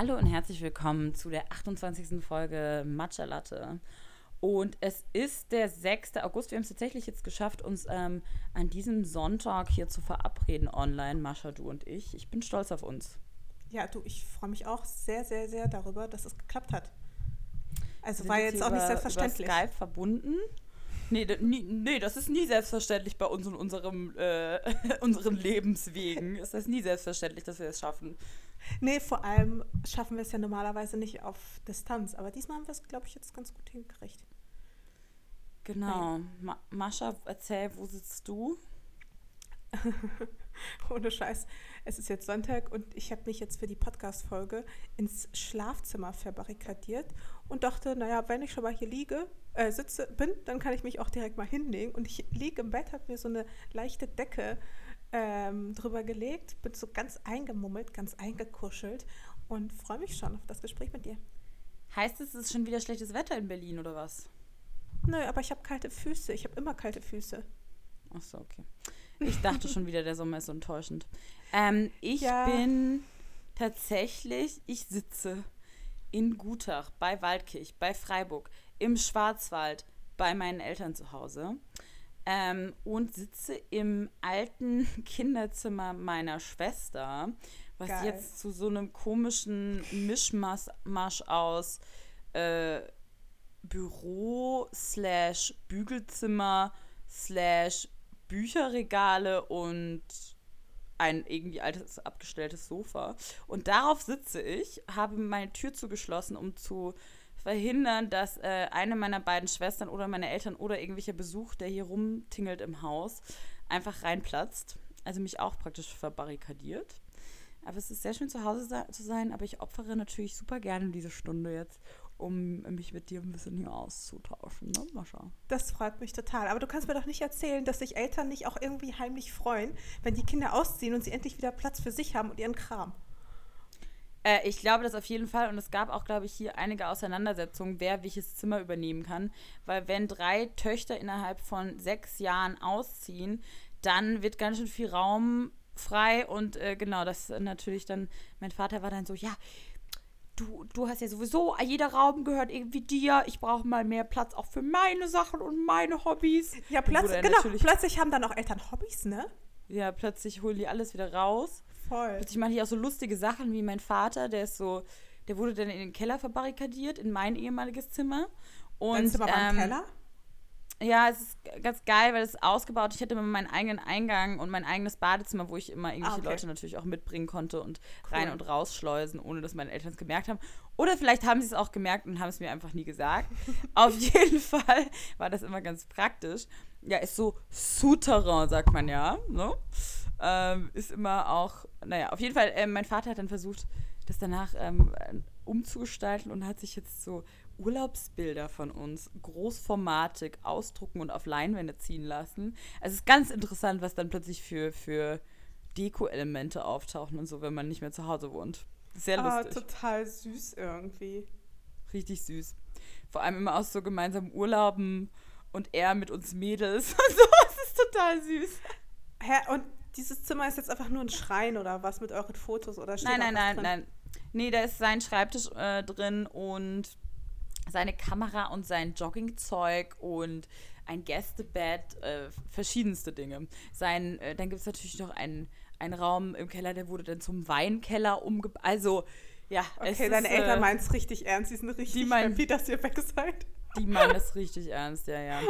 Hallo und herzlich willkommen zu der 28. Folge Matcha Latte. Und es ist der 6. August. Wir haben es tatsächlich jetzt geschafft, uns ähm, an diesem Sonntag hier zu verabreden online, Mascha, du und ich. Ich bin stolz auf uns. Ja, du, ich freue mich auch sehr, sehr, sehr darüber, dass es geklappt hat. Also Wir war sind jetzt auch nicht über- selbstverständlich. Über Skype verbunden. Nee, nie, nee, das ist nie selbstverständlich bei uns und unserem, äh, unseren Lebenswegen. Es ist nie selbstverständlich, dass wir es schaffen. Nee, vor allem schaffen wir es ja normalerweise nicht auf Distanz. Aber diesmal haben wir es, glaube ich, jetzt ganz gut hingekriegt. Genau. Ma Mascha, erzähl, wo sitzt du? Ohne Scheiß. Es ist jetzt Sonntag und ich habe mich jetzt für die Podcast-Folge ins Schlafzimmer verbarrikadiert und dachte, naja, wenn ich schon mal hier liege, äh, sitze, bin, dann kann ich mich auch direkt mal hinlegen. Und ich liege im Bett, habe mir so eine leichte Decke ähm, drüber gelegt, bin so ganz eingemummelt, ganz eingekuschelt und freue mich schon auf das Gespräch mit dir. Heißt es, es ist schon wieder schlechtes Wetter in Berlin oder was? Nö, aber ich habe kalte Füße. Ich habe immer kalte Füße. Ach so, okay. Ich dachte schon wieder, der Sommer ist so enttäuschend. Ähm, ich Ja. bin tatsächlich, ich sitze in Gutach, bei Waldkirch, bei Freiburg, im Schwarzwald, bei meinen Eltern zu Hause ähm, und sitze im alten Kinderzimmer meiner Schwester, was Geil. jetzt zu so einem komischen Mischmasch aus äh, Büro slash Bügelzimmer slash Bücherregale und ein irgendwie altes abgestelltes Sofa. Und darauf sitze ich, habe meine Tür zugeschlossen, um zu verhindern, dass äh, eine meiner beiden Schwestern oder meine Eltern oder irgendwelcher Besuch, der hier rumtingelt im Haus, einfach reinplatzt. Also mich auch praktisch verbarrikadiert. Aber es ist sehr schön zu Hause zu sein, aber ich opfere natürlich super gerne diese Stunde jetzt, um mich mit dir ein bisschen hier auszutauschen, ne, Mascha? Das freut mich total. Aber du kannst mir doch nicht erzählen, dass sich Eltern nicht auch irgendwie heimlich freuen, wenn die Kinder ausziehen und sie endlich wieder Platz für sich haben und ihren Kram. Äh, ich glaube das auf jeden Fall. Und es gab auch, glaube ich, hier einige Auseinandersetzungen, wer welches Zimmer übernehmen kann. Weil wenn drei Töchter innerhalb von sechs Jahren ausziehen, dann wird ganz schön viel Raum frei. Und äh, genau, das natürlich dann, mein Vater war dann so, ja, du, du hast ja sowieso, jeder Raum gehört irgendwie dir. Ich brauche mal mehr Platz auch für meine Sachen und meine Hobbys. Ja, er genau. Plötzlich haben dann auch Eltern Hobbys, ne? Ja, plötzlich holen die alles wieder raus. Voll. Plötzlich machen die auch so lustige Sachen wie mein Vater, der ist so, der wurde dann in den Keller verbarrikadiert, in mein ehemaliges Zimmer. Und, Dein Zimmer war im ähm, Keller? Ja, es ist ganz geil, weil es ist ausgebaut. Ich hatte immer meinen eigenen Eingang und mein eigenes Badezimmer, wo ich immer irgendwelche Ah, okay. Leute natürlich auch mitbringen konnte und Cool. rein und rausschleusen, ohne dass meine Eltern es gemerkt haben. Oder vielleicht haben sie es auch gemerkt und haben es mir einfach nie gesagt. Auf jeden Fall war das immer ganz praktisch. Ja, ist so Souterrain, sagt man ja. Ne? Ähm, ist immer auch, naja, auf jeden Fall, ähm, mein Vater hat dann versucht, das danach ähm, umzugestalten und hat sich jetzt so Urlaubsbilder von uns großformatig ausdrucken und auf Leinwände ziehen lassen. Also es ist ganz interessant, was dann plötzlich für, für Deko-Elemente auftauchen und so, wenn man nicht mehr zu Hause wohnt. Sehr Ah, lustig. total süß irgendwie. Richtig süß. Vor allem immer aus so gemeinsamen Urlauben und er mit uns Mädels und so. Das ist total süß. Hä, und dieses Zimmer ist jetzt einfach nur ein Schrein oder was mit euren Fotos oder steht Nein, nein, nein, drin? nein. Nee, da ist sein Schreibtisch äh, drin und seine Kamera und sein Joggingzeug und ein Gästebett, äh, verschiedenste Dinge. Sein, äh, dann gibt es natürlich noch einen, einen Raum im Keller, der wurde dann zum Weinkeller umgebaut. Also, ja, es Okay, deine ist, Eltern äh, meinen es richtig ernst. Die sind richtig meinen- happy, dass ihr weg seid. Die meinen das richtig ernst, ja, ja.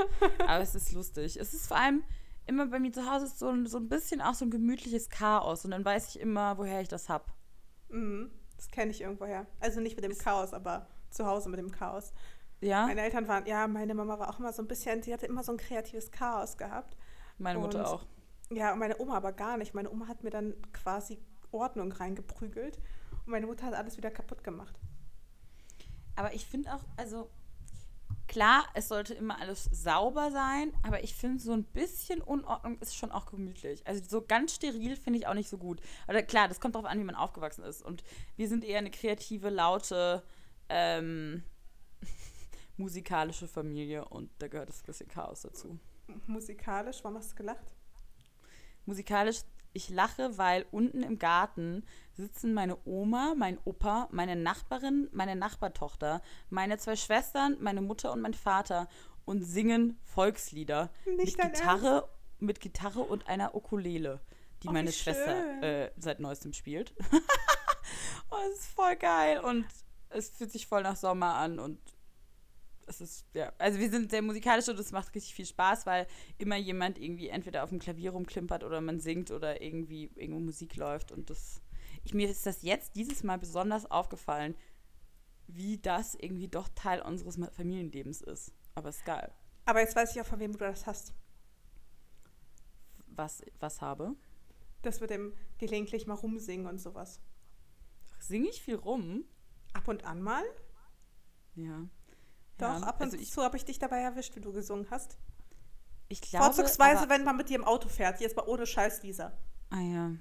Aber es ist lustig. Es ist vor allem immer bei mir zu Hause ist so ein, so ein bisschen auch so ein gemütliches Chaos und dann weiß ich immer, woher ich das hab. Mhm, das kenne ich irgendwoher. Also nicht mit dem Chaos, aber zu Hause mit dem Chaos. Ja, Meine Eltern waren, ja, meine Mama war auch immer so ein bisschen, sie hatte immer so ein kreatives Chaos gehabt. meine Mutter und- auch. Ja, und meine Oma aber gar nicht. Meine Oma hat mir dann quasi Ordnung reingeprügelt und meine Mutter hat alles wieder kaputt gemacht. Aber ich finde auch, also klar, es sollte immer alles sauber sein, aber ich finde, so ein bisschen Unordnung ist schon auch gemütlich. Also so ganz steril finde ich auch nicht so gut. Oder klar, das kommt darauf an, wie man aufgewachsen ist. Und wir sind eher eine kreative, laute, ähm, musikalische Familie und da gehört das bisschen Chaos dazu. Musikalisch, warum hast du gelacht? Musikalisch, Ich lache, weil unten im Garten sitzen meine Oma, mein Opa, meine Nachbarin, meine Nachbartochter, meine zwei Schwestern, meine Mutter und mein Vater und singen Volkslieder. Nicht mit Gitarre, mit Gitarre und einer Ukulele, die Oh, meine Schwester äh, seit neuestem spielt. oh, es ist voll geil. Und es fühlt sich voll nach Sommer an und es ist, ja, also wir sind sehr musikalisch und es macht richtig viel Spaß, weil immer jemand irgendwie entweder auf dem Klavier rumklimpert oder man singt oder irgendwie irgendwo Musik läuft und das, ich, mir ist das jetzt dieses Mal besonders aufgefallen, wie das irgendwie doch Teil unseres Familienlebens ist. Aber ist geil. Aber jetzt weiß ich auch, von wem du das hast. Was, was habe? Das mit dem gelegentlich mal rumsingen und sowas. Singe ich viel rum? Ab und an mal? Ja. Doch, ja, ab und also ich, zu habe ich dich dabei erwischt, wie du gesungen hast. ich glaube, Vorzugsweise, aber- wenn man mit dir im Auto fährt. Jetzt mal ohne Scheiß, Lisa. Ah ja,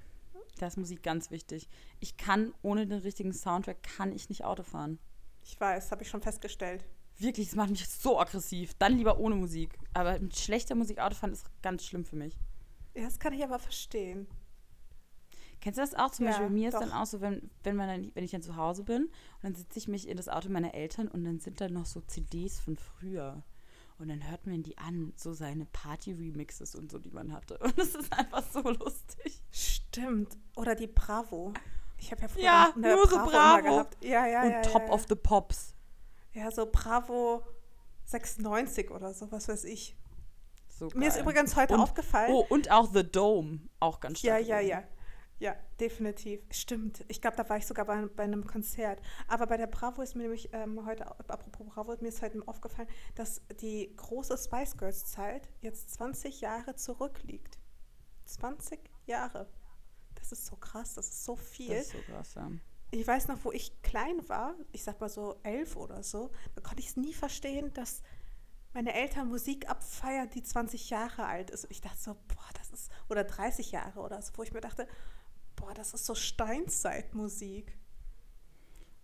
da ist Musik ganz wichtig. Ich kann ohne den richtigen Soundtrack kann ich nicht Auto fahren. Ich weiß, habe ich schon festgestellt. Wirklich, das macht mich so aggressiv. Dann lieber ohne Musik. Aber mit schlechter Musik Auto fahren ist ganz schlimm für mich. Ja, das kann ich aber verstehen. Kennst du das auch? Zum Ja, Beispiel bei mir ist doch. dann auch so, wenn, wenn, man dann, wenn ich dann zu Hause bin und dann sitze ich mich in das Auto meiner Eltern und dann sind da noch so CDs von früher. Und dann hört man die an, so seine Party-Remixes und so, die man hatte. Und das ist einfach so lustig. Stimmt. Oder die Bravo. Ich habe ja früher Ja, eine nur so immer Bravo. gehabt. Ja, ja, und ja, Top ja, of the Pops. ja. so Bravo 96 oder so, was weiß ich. So Mir ist übrigens heute Und- aufgefallen. Oh, und auch The Dome. Auch ganz stark. ja, ja. Ja, definitiv. Stimmt. Ich glaube, da war ich sogar bei, bei einem Konzert. Aber bei der Bravo ist mir nämlich ähm, heute, apropos Bravo, mir ist heute aufgefallen, dass die große Spice Girls Zeit jetzt 20 Jahre zurückliegt. 20 Jahre. Das ist so krass, das ist so viel. Das ist so krass, ja. Ich weiß noch, wo ich klein war, ich sag mal so elf oder so, da konnte ich es nie verstehen, dass meine Eltern Musik abfeiern, die 20 Jahre alt ist. Und ich dachte so, boah, das ist, oder 30 Jahre oder so, wo ich mir dachte, boah, das ist so Steinzeitmusik.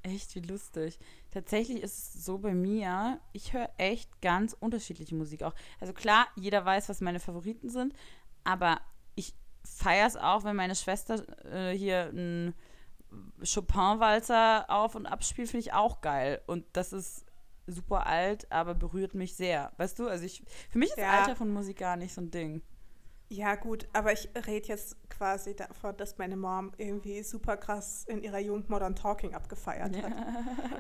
Echt, wie lustig. Tatsächlich ist es so bei mir, ich höre echt ganz unterschiedliche Musik auch. Also klar, jeder weiß, was meine Favoriten sind, aber ich feiere es auch, wenn meine Schwester äh, hier einen Chopin-Walzer auf und abspielt, finde ich auch geil. Und das ist super alt, aber berührt mich sehr. Weißt du, also ich, für mich ist Ja. Alter von Musik gar nicht so ein Ding. Ja, gut, aber ich rede jetzt quasi davon, dass meine Mom irgendwie super krass in ihrer Jugend Modern Talking abgefeiert hat.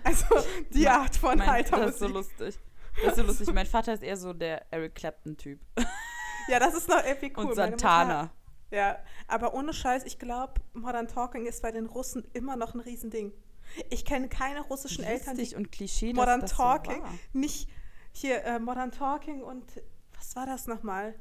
Also die Mein- Art von Mein, das ist so lustig. Das ist so lustig. Mein Vater ist eher so der Eric Clapton-Typ. Ja, das ist noch irgendwie cool. und Santana. Ja, aber ohne Scheiß, ich glaube, Modern Talking ist bei den Russen immer noch ein Riesending. Ich kenne keine russischen Eltern, die Lustig und Klischee, Modern Talking, so nicht hier äh, Modern Talking und was war das nochmal?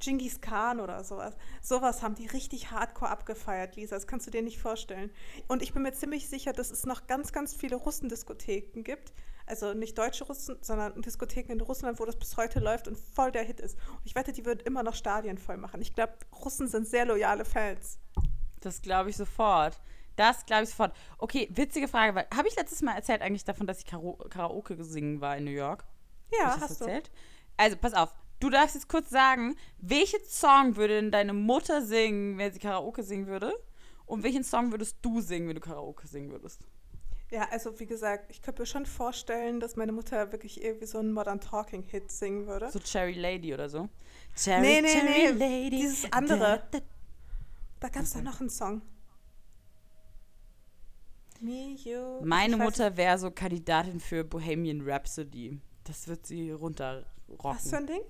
Genghis Khan oder sowas. Sowas haben die richtig hardcore abgefeiert, Lisa. Das kannst du dir nicht vorstellen. Und ich bin mir ziemlich sicher, dass es noch ganz, ganz viele Russendiskotheken gibt. Also nicht deutsche Russen, sondern Diskotheken in Russland, wo das bis heute läuft und voll der Hit ist. Und ich wette, die würden immer noch Stadien voll machen. Ich glaube, Russen sind sehr loyale Fans. Das glaube ich sofort. Das glaube ich sofort. Okay, witzige Frage, weil habe ich letztes Mal erzählt eigentlich davon, dass ich Karaoke gesungen war in New York? Ja, das hast du. erzählt? Also, pass auf. Du darfst jetzt kurz sagen, welchen Song würde denn deine Mutter singen, wenn sie Karaoke singen würde? Und welchen Song würdest du singen, wenn du Karaoke singen würdest? Ja, also wie gesagt, ich könnte mir schon vorstellen, dass meine Mutter wirklich irgendwie so einen Modern Talking Hit singen würde. So Cherry Lady oder so? Cherry, Nee, nee, Cherry nee, Lady. dieses andere. Da, da, Da gab es doch Okay. noch einen Song. Me, you. Meine Mutter wäre so Kandidatin für Bohemian Rhapsody. Das wird sie runterrocken. Was für ein Ding?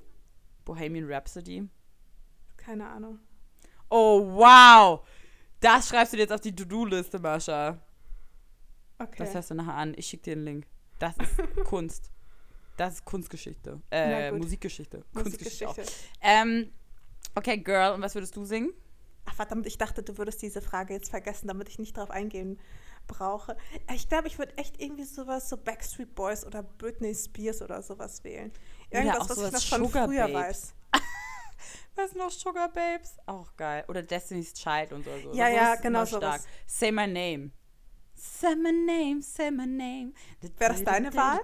Bohemian Rhapsody. Keine Ahnung. Oh, wow! Das schreibst du dir jetzt auf die To-Do-Liste, Mascha. Okay. Das hörst du nachher an. Ich schicke dir einen Link. Das ist Kunst. Das ist Kunstgeschichte. Äh. Musikgeschichte. Kunstgeschichte. Ähm, okay, Girl, und was würdest du singen? Ach verdammt, ich dachte, du würdest diese Frage jetzt vergessen, damit ich nicht drauf eingehen brauche. Ich glaube, ich würde echt irgendwie sowas, so Backstreet Boys oder Britney Spears oder sowas wählen. Irgendwas, auch was ich noch von Sugar früher Babes. weiß. Was noch Sugar Babes? Auch geil. Oder Destiny's Child und so. so. Ja, Sowas ja, genau sowas. Say my name. Say my name, say my name. Wäre das deine Wahl?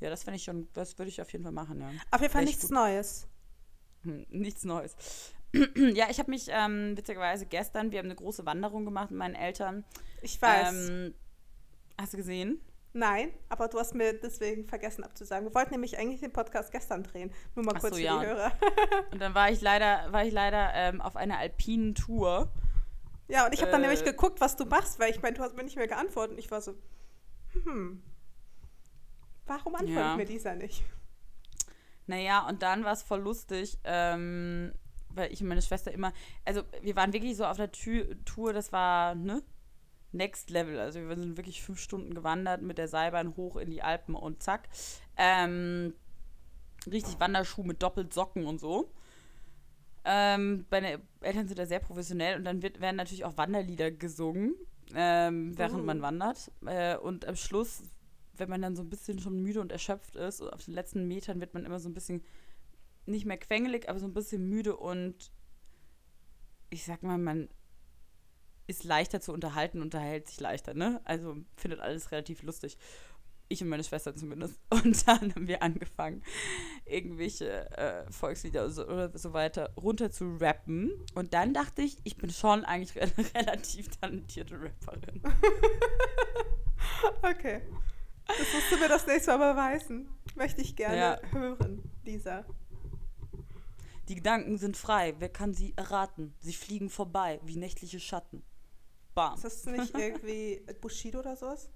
Ja, das fände ich schon, das würde ich auf jeden Fall machen, ja. Auf jeden Fall Echt nichts. Neues. Hm, nichts Neues. ja, ich habe mich ähm, witzigerweise gestern, wir haben eine große Wanderung gemacht mit meinen Eltern. Ich weiß. Ähm, hast du gesehen? Nein, aber du hast mir deswegen vergessen abzusagen. Wir wollten nämlich eigentlich den Podcast gestern drehen. Nur mal Ach kurz so, für ja. die Hörer. Und dann war ich leider, war ich leider ähm, auf einer alpinen Tour. Ja, und ich habe dann Äh. nämlich geguckt, was du machst, weil ich meine, du hast mir nicht mehr geantwortet. Und ich war so, hm, warum antwortet Ja. mir dieser nicht? Naja, und dann war es voll lustig, ähm, weil ich und meine Schwester immer, also wir waren wirklich so auf der Tü Tour, das war, ne? Next Level. Also wir sind wirklich fünf Stunden gewandert mit der Seilbahn hoch in die Alpen und zack. Ähm, richtig Wanderschuh mit Doppelsocken und so. Ähm, meine Eltern sind da sehr professionell und dann wird, werden natürlich auch Wanderlieder gesungen, ähm, während Oh. man wandert. Äh, und am Schluss, wenn man dann so ein bisschen schon müde und erschöpft ist, auf den letzten Metern wird man immer so ein bisschen nicht mehr quengelig, aber so ein bisschen müde und ich sag mal, man ist leichter zu unterhalten, unterhält sich leichter, ne? Also findet alles relativ lustig. Ich und meine Schwester zumindest. Und dann haben wir angefangen, irgendwelche äh, Volkslieder so, oder so weiter runter zu rappen. Und dann dachte ich, ich bin schon eigentlich eine relativ talentierte Rapperin. Okay. Das musst du mir das nächste Mal beweisen. Möchte ich gerne Ja. hören, Lisa. Die Gedanken sind frei. Wer kann sie erraten? Sie fliegen vorbei wie nächtliche Schatten. Bam. Ist das nicht irgendwie Bushido oder sowas?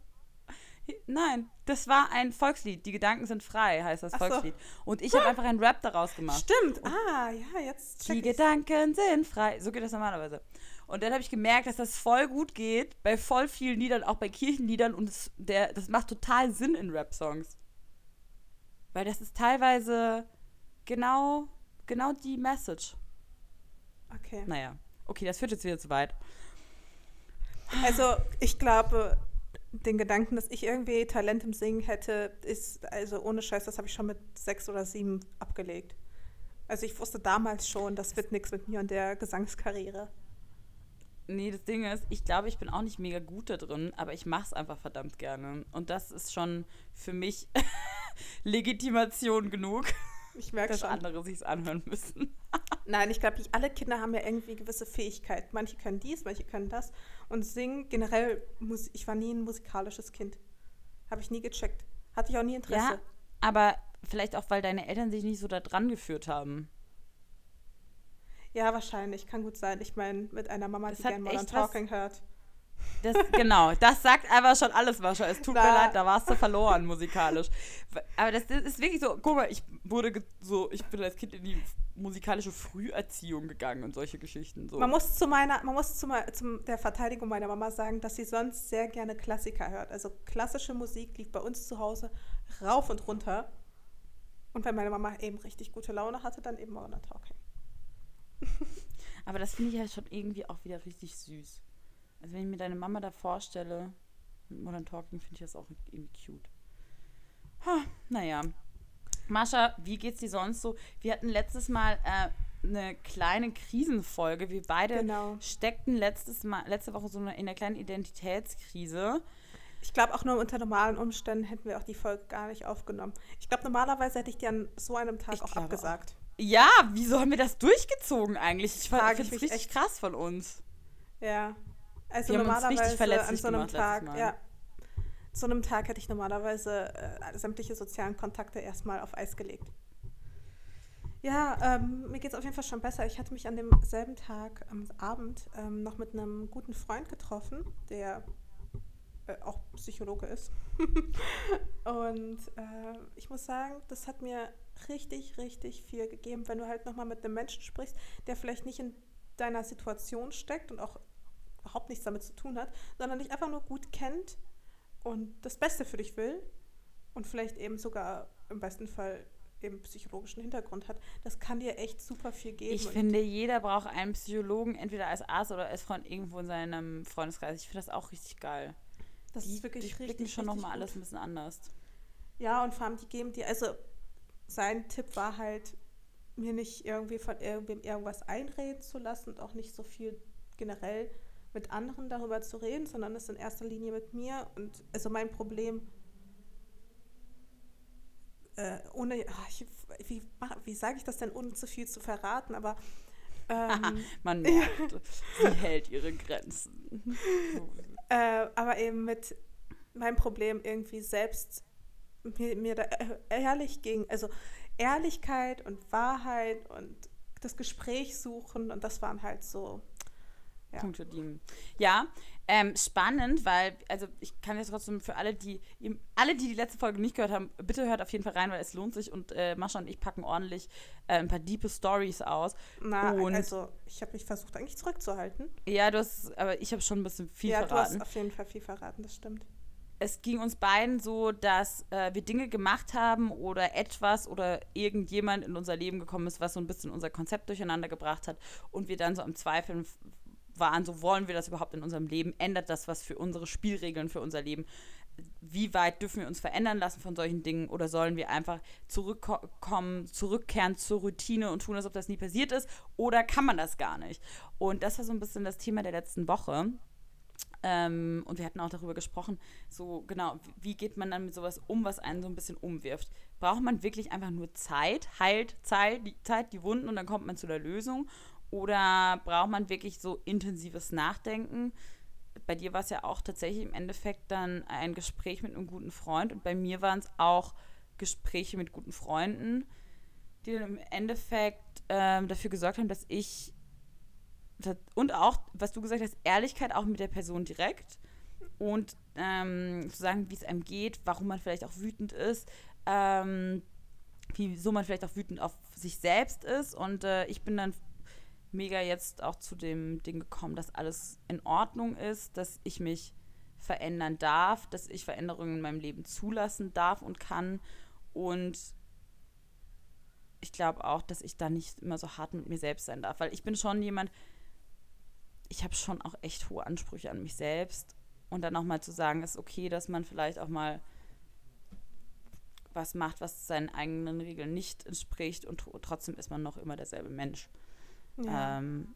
Nein, das war ein Volkslied. Die Gedanken sind frei, heißt das so. Volkslied. Und ich habe einfach einen Rap daraus gemacht. Stimmt. Ah, ja, jetzt Die check ich's. Gedanken sind frei. So geht das normalerweise. Und dann habe ich gemerkt, dass das voll gut geht bei voll vielen Liedern, auch bei Kirchenliedern. Und es, der, das macht total Sinn in Rap-Songs. Weil das ist teilweise genau, genau die Message. Okay. Naja, okay, das führt jetzt wieder zu weit. Also, ich glaube, den Gedanken, dass ich irgendwie Talent im Singen hätte, ist, also ohne Scheiß, das habe ich schon mit sechs oder sieben abgelegt. Also ich wusste damals schon, das wird nichts mit mir und der Gesangskarriere. Nee, das Ding ist, ich glaube, ich bin auch nicht mega gut da drin, aber ich mache es einfach verdammt gerne. Und das ist schon für mich Legitimation genug, Ich merke dass schon. andere sich's anhören müssen. Nein, ich glaube, alle Kinder haben ja irgendwie gewisse Fähigkeiten. Manche können dies, manche können das. Und singen generell, Mus ich war nie ein musikalisches Kind. Habe ich nie gecheckt. Hatte ich auch nie Interesse. Ja, aber vielleicht auch, weil deine Eltern sich nicht so da dran geführt haben. Ja, wahrscheinlich. Kann gut sein. Ich meine, mit einer Mama, Das die gerne Modern Talking hört. Das, genau, das sagt einfach schon alles, Mascha. Es tut mir Na. leid, da warst du verloren musikalisch. Aber das, das ist wirklich so, guck mal, ich wurde so, ich bin als Kind in die musikalische Früherziehung gegangen und solche Geschichten. So. Man muss zu meiner, man muss zu zum der Verteidigung meiner Mama sagen, dass sie sonst sehr gerne Klassiker hört. Also klassische Musik lief bei uns zu Hause rauf und runter. Und wenn meine Mama eben richtig gute Laune hatte, dann eben Modern Talking. Aber das finde ich ja schon irgendwie auch wieder richtig süß. Also wenn ich mir deine Mama da vorstelle, mit Modern Talking, finde ich das auch irgendwie cute. Ha, naja. Mascha, wie geht's dir sonst so? Wir hatten letztes Mal äh, eine kleine Krisenfolge. Wir beide Genau. steckten letztes Mal, letzte Woche so in einer kleinen Identitätskrise. Ich glaube, auch nur unter normalen Umständen hätten wir auch die Folge gar nicht aufgenommen. Ich glaube, normalerweise hätte ich die an so einem Tag Ich auch abgesagt. Ja, wieso haben wir das durchgezogen eigentlich? Ich Frage finde es richtig echt. krass von uns. Ja. Also Wir normalerweise an so einem Tag, ja. So einem Tag hätte ich normalerweise äh, sämtliche sozialen Kontakte erstmal auf Eis gelegt. Ja, ähm, mir geht es auf jeden Fall schon besser. Ich hatte mich an demselben Tag am Abend ähm, noch mit einem guten Freund getroffen, der äh, auch Psychologe ist. Und äh, ich muss sagen, das hat mir richtig, richtig viel gegeben, wenn du halt nochmal mit einem Menschen sprichst, der vielleicht nicht in deiner Situation steckt und auch überhaupt nichts damit zu tun hat, sondern dich einfach nur gut kennt und das Beste für dich will und vielleicht eben sogar im besten Fall eben psychologischen Hintergrund hat, das kann dir echt super viel geben. Ich finde, jeder braucht einen Psychologen, entweder als Arzt oder als Freund irgendwo in seinem Freundeskreis. Ich finde das auch richtig geil. das Die ist wirklich durchblicken richtig, schon richtig nochmal alles ein bisschen anders. Ja, und vor allem die geben dir, also sein Tipp war halt, mir nicht irgendwie von irgendwem irgendwas einreden zu lassen und auch nicht so viel generell mit anderen darüber zu reden, sondern es in erster Linie mit mir. Und also mein Problem, äh, ohne, ah, ich, wie, wie sage ich das denn, ohne zu viel zu verraten, aber Ähm, Man merkt, sie hält ihre Grenzen. äh, aber eben mit meinem Problem irgendwie selbst mir, mir da äh, ehrlich ging. Also Ehrlichkeit und Wahrheit und das Gespräch suchen und das waren halt so. Ja. Punkte, die. Ja, ähm, spannend, weil, also ich kann jetzt trotzdem für alle, die, alle, die die letzte Folge nicht gehört haben, bitte hört auf jeden Fall rein, weil es lohnt sich und äh, Mascha und ich packen ordentlich äh, ein paar diepe Stories aus. Na, und also ich habe mich versucht eigentlich zurückzuhalten. Ja, du hast, aber ich habe schon ein bisschen viel ja, verraten. du hast auf jeden Fall viel verraten, das stimmt. Es ging uns beiden so, dass äh, wir Dinge gemacht haben oder etwas oder irgendjemand in unser Leben gekommen ist, was so ein bisschen unser Konzept durcheinander gebracht hat und wir dann so am Zweifeln waren, so wollen wir das überhaupt in unserem Leben? Ändert das was für unsere Spielregeln, für unser Leben? Wie weit dürfen wir uns verändern lassen von solchen Dingen oder sollen wir einfach zurückkommen, zurückkehren zur Routine und tun, als ob das nie passiert ist? Oder kann man das gar nicht? Und das war so ein bisschen das Thema der letzten Woche. Ähm, und wir hatten auch darüber gesprochen, so genau, wie geht man dann mit sowas um, was einen so ein bisschen umwirft? Braucht man wirklich einfach nur Zeit, heilt Zeit, die, Zeit, die Wunden und dann kommt man zu der Lösung? Oder braucht man wirklich so intensives Nachdenken? Bei dir war es ja auch tatsächlich im Endeffekt dann ein Gespräch mit einem guten Freund und bei mir waren es auch Gespräche mit guten Freunden, die dann im Endeffekt ähm, dafür gesorgt haben, dass ich und auch, was du gesagt hast, Ehrlichkeit auch mit der Person direkt und ähm, zu sagen, wie es einem geht, warum man vielleicht auch wütend ist, ähm, wieso man vielleicht auch wütend auf sich selbst ist. Und äh, ich bin dann mega jetzt auch zu dem Ding gekommen, dass alles in Ordnung ist, dass ich mich verändern darf, dass ich Veränderungen in meinem Leben zulassen darf und kann. Und ich glaube auch, dass ich da nicht immer so hart mit mir selbst sein darf, weil ich bin schon jemand, ich habe schon auch echt hohe Ansprüche an mich selbst. Und dann auch mal zu sagen, es ist okay, dass man vielleicht auch mal was macht, was seinen eigenen Regeln nicht entspricht und trotzdem ist man noch immer derselbe Mensch. Ja. Ähm,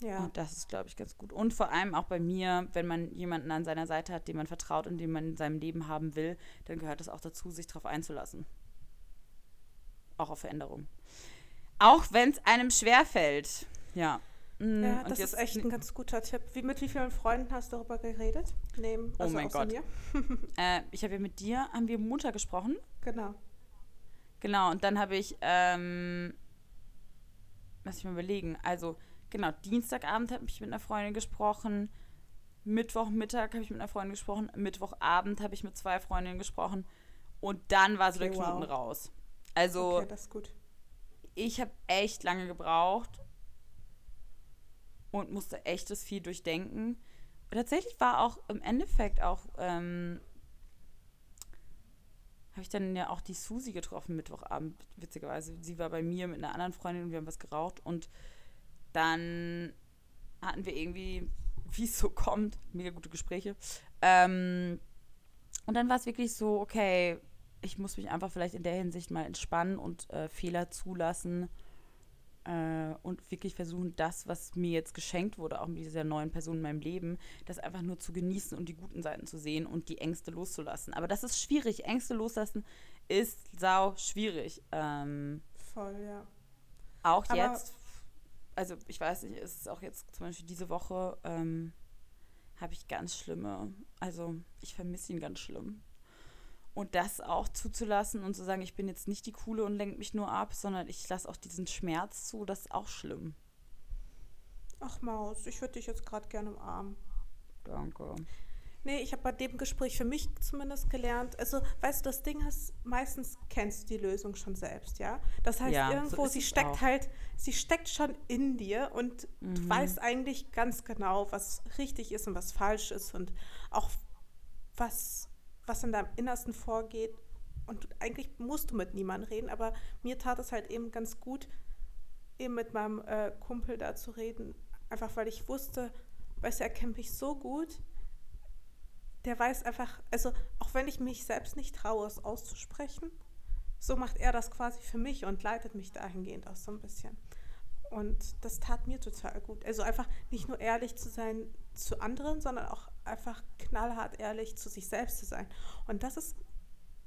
ja. Und das ist, glaube ich, ganz gut. Und vor allem auch bei mir, wenn man jemanden an seiner Seite hat, den man vertraut und den man in seinem Leben haben will, dann gehört es auch dazu, sich darauf einzulassen. Auch auf Veränderung. Auch wenn es einem schwerfällt. Ja. Mm, ja, das ist echt ein ganz guter Tipp. Wie, mit wie vielen Freunden hast du darüber geredet? Neben, oh also oh mein Gott. äh, ich habe ja mit dir, haben wir Mutter gesprochen. Genau. Genau, und dann habe ich ähm, lass ich mal überlegen. Also, genau, Dienstagabend habe ich mit einer Freundin gesprochen. Mittwochmittag habe ich mit einer Freundin gesprochen. Mittwochabend habe ich mit zwei Freundinnen gesprochen. Und dann war so okay, der Knoten wow. raus. Also, okay, das ist gut. ich habe echt lange gebraucht und musste echtes viel durchdenken. Und tatsächlich war auch im Endeffekt auch ähm, habe ich dann ja auch die Susi getroffen Mittwochabend, witzigerweise. Sie war bei mir mit einer anderen Freundin und wir haben was geraucht und dann hatten wir irgendwie, wie es so kommt, mega gute Gespräche. Ähm, und dann war es wirklich so, okay, ich muss mich einfach vielleicht in der Hinsicht mal entspannen und äh, Fehler zulassen äh, und wirklich versuchen, das, was mir jetzt geschenkt wurde, auch mit dieser neuen Person in meinem Leben, das einfach nur zu genießen und die guten Seiten zu sehen und die Ängste loszulassen. Aber das ist schwierig. Ängste loslassen ist sau schwierig. Ähm, Voll, ja. Auch Aber jetzt, also ich weiß nicht, ist es auch jetzt zum Beispiel diese Woche, ähm, habe ich ganz schlimme, also ich vermisse ihn ganz schlimm. Und das auch zuzulassen und zu sagen, ich bin jetzt nicht die Coole und lenke mich nur ab, sondern ich lasse auch diesen Schmerz zu, das ist auch schlimm. Ach Maus, ich würde dich jetzt gerade gerne umarmen. Danke. Nee, ich habe bei dem Gespräch für mich zumindest gelernt. Also, weißt du, das Ding ist, meistens kennst du die Lösung schon selbst, ja? Das heißt, ja, irgendwo, so sie steckt auch. halt, sie steckt schon in dir und mhm. du weißt eigentlich ganz genau, was richtig ist und was falsch ist und auch was was in deinem Innersten vorgeht. Und eigentlich musst du mit niemandem reden, aber mir tat es halt eben ganz gut, eben mit meinem äh, Kumpel da zu reden. Einfach weil ich wusste, weißt du, er kennt mich so gut. Der weiß einfach, also auch wenn ich mich selbst nicht traue, es auszusprechen, so macht er das quasi für mich und leitet mich dahingehend auch so ein bisschen. Und das tat mir total gut. Also einfach nicht nur ehrlich zu sein zu anderen, sondern auch einfach knallhart ehrlich zu sich selbst zu sein. Und das ist,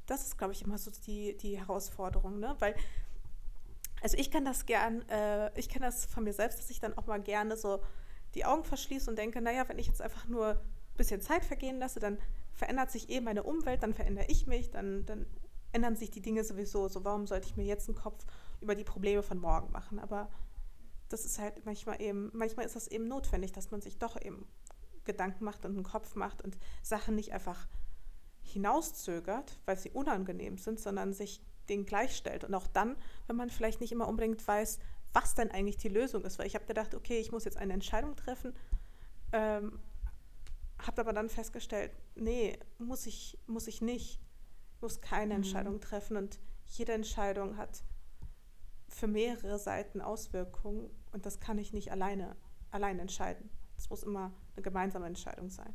das ist, glaube ich, immer so die, die Herausforderung, ne? Weil Also ich kann das gern, äh, ich kenne das von mir selbst, dass ich dann auch mal gerne so die Augen verschließe und denke, naja, wenn ich jetzt einfach nur ein bisschen Zeit vergehen lasse, dann verändert sich eh meine Umwelt, dann verändere ich mich, dann, dann ändern sich die Dinge sowieso. So, warum sollte ich mir jetzt einen Kopf über die Probleme von morgen machen? Aber das ist halt manchmal eben, manchmal ist das eben notwendig, dass man sich doch eben Gedanken macht und einen Kopf macht und Sachen nicht einfach hinauszögert, weil sie unangenehm sind, sondern sich denen gleichstellt. Und auch dann, wenn man vielleicht nicht immer unbedingt weiß, was denn eigentlich die Lösung ist. Weil ich habe gedacht, okay, ich muss jetzt eine Entscheidung treffen, ähm, habe aber dann festgestellt, nee, muss ich, muss ich nicht. Ich muss keine mhm. Entscheidung treffen und jede Entscheidung hat für mehrere Seiten Auswirkungen und das kann ich nicht alleine, allein entscheiden. Es muss immer eine gemeinsame Entscheidung sein.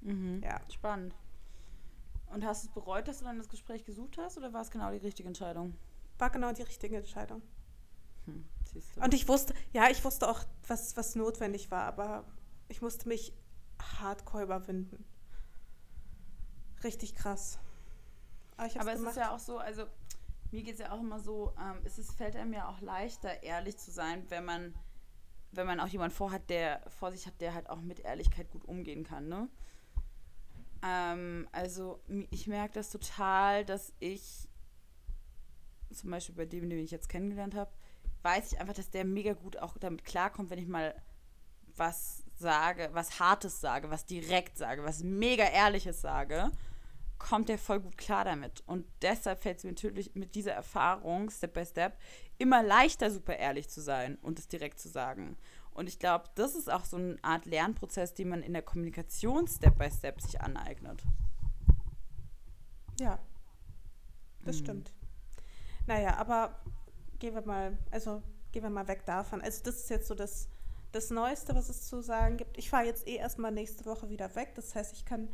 Mhm. Ja. Spannend. Und hast du es bereut, dass du dann das Gespräch gesucht hast oder war es genau die richtige Entscheidung? War genau die richtige Entscheidung. Hm, und ich wusste, ja, ich wusste auch, was, was notwendig war, aber ich musste mich hardcore überwinden. Richtig krass. Aber, aber es gemacht. ist ja auch so, also mir geht es ja auch immer so, ähm, es ist, fällt einem ja auch leichter, ehrlich zu sein, wenn man, wenn man auch jemanden vorhat, der vor sich hat, der halt auch mit Ehrlichkeit gut umgehen kann, ne? Ähm, also ich merke das total, dass ich zum Beispiel bei dem, den ich jetzt kennengelernt habe, weiß ich einfach, dass der mega gut auch damit klarkommt, wenn ich mal was sage, was Hartes sage, was direkt sage, was mega Ehrliches sage, kommt der voll gut klar damit. Und deshalb fällt es mir natürlich mit dieser Erfahrung, Step by Step, immer leichter, super ehrlich zu sein und es direkt zu sagen. Und ich glaube, das ist auch so eine Art Lernprozess, den man in der Kommunikation Step by Step sich aneignet. Ja, das mhm. stimmt. Naja, aber gehen wir mal, also gehen wir mal weg davon. Also das ist jetzt so das, das Neueste, was es zu sagen gibt. Ich fahre jetzt eh erstmal nächste Woche wieder weg. Das heißt, ich kann,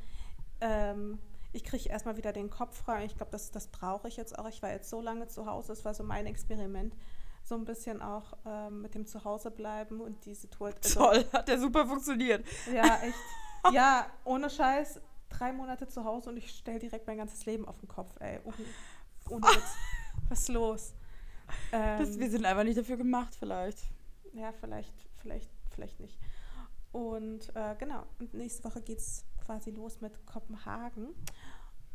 ähm, ich kriege erstmal wieder den Kopf frei. Ich glaube, das, das brauche ich jetzt auch. Ich war jetzt so lange zu Hause. Das war so mein Experiment so ein bisschen auch ähm, mit dem Zuhausebleiben und die Situation. Toll, hat ja super funktioniert. Ja, echt. ja, ohne Scheiß, drei Monate zu Hause und ich stelle direkt mein ganzes Leben auf den Kopf, ey. Ohne, ohne Witz. Was ist los? Ähm, das, wir sind einfach nicht dafür gemacht, vielleicht. Ja, vielleicht, vielleicht, vielleicht nicht. Und äh, genau, und nächste Woche geht es quasi los mit Kopenhagen.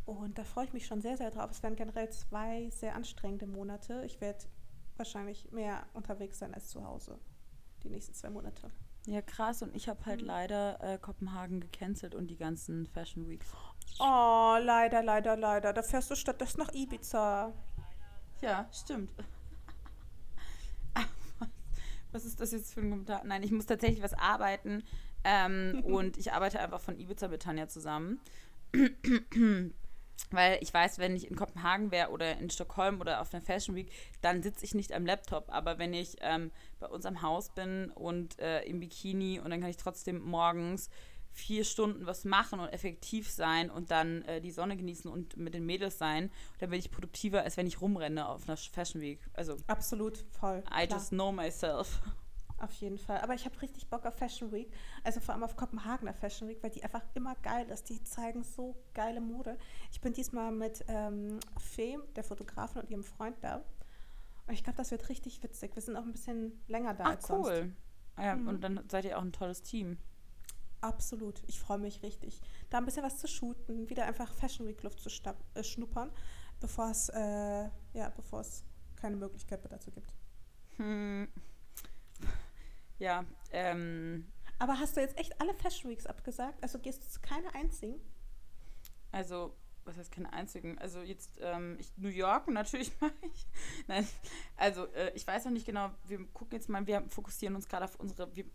Und da freue ich mich schon sehr, sehr drauf. Es werden generell zwei sehr anstrengende Monate. Ich werde wahrscheinlich mehr unterwegs sein als zu Hause. Die nächsten zwei Monate. Ja, krass. Und ich habe halt mhm. leider äh, Kopenhagen gecancelt und die ganzen Fashion Weeks. Oh, leider, leider, leider. Da fährst du stattdessen nach Ibiza. Ja, stimmt. was ist das jetzt für ein Kommentar? Nein, ich muss tatsächlich was arbeiten. Ähm, und ich arbeite einfach von Ibiza mit Tanja zusammen. Weil ich weiß, wenn ich in Kopenhagen wäre oder in Stockholm oder auf einer Fashion Week, dann sitze ich nicht am Laptop. Aber wenn ich ähm, bei uns am Haus bin und äh, im Bikini und dann kann ich trotzdem morgens vier Stunden was machen und effektiv sein und dann äh, die Sonne genießen und mit den Mädels sein, dann bin ich produktiver, als wenn ich rumrenne auf einer Fashion Week. Also absolut voll. I klar. just know myself. Auf jeden Fall. Aber ich habe richtig Bock auf Fashion Week. Also vor allem auf Kopenhagener Fashion Week, weil die einfach immer geil ist. Die zeigen so geile Mode. Ich bin diesmal mit ähm, Fee, der Fotografin und ihrem Freund da. Und ich glaube, das wird richtig witzig. Wir sind auch ein bisschen länger da Ach, als cool. sonst. Ah ja, mhm. Und dann seid ihr auch ein tolles Team. Absolut. Ich freue mich richtig. Da ein bisschen was zu shooten, wieder einfach Fashion Week Luft zu äh, schnuppern, bevor es, äh, ja, bevor es keine Möglichkeit mehr dazu gibt. Hm. Ja, ähm. Aber hast du jetzt echt alle Fashion Weeks abgesagt? Also gehst du zu keiner einzigen? Also, was heißt keine einzigen? Also jetzt, ähm, ich, New York natürlich mache ich. Nein, also äh, ich weiß noch nicht genau, wir gucken jetzt mal, wir fokussieren uns gerade auf unsere, wir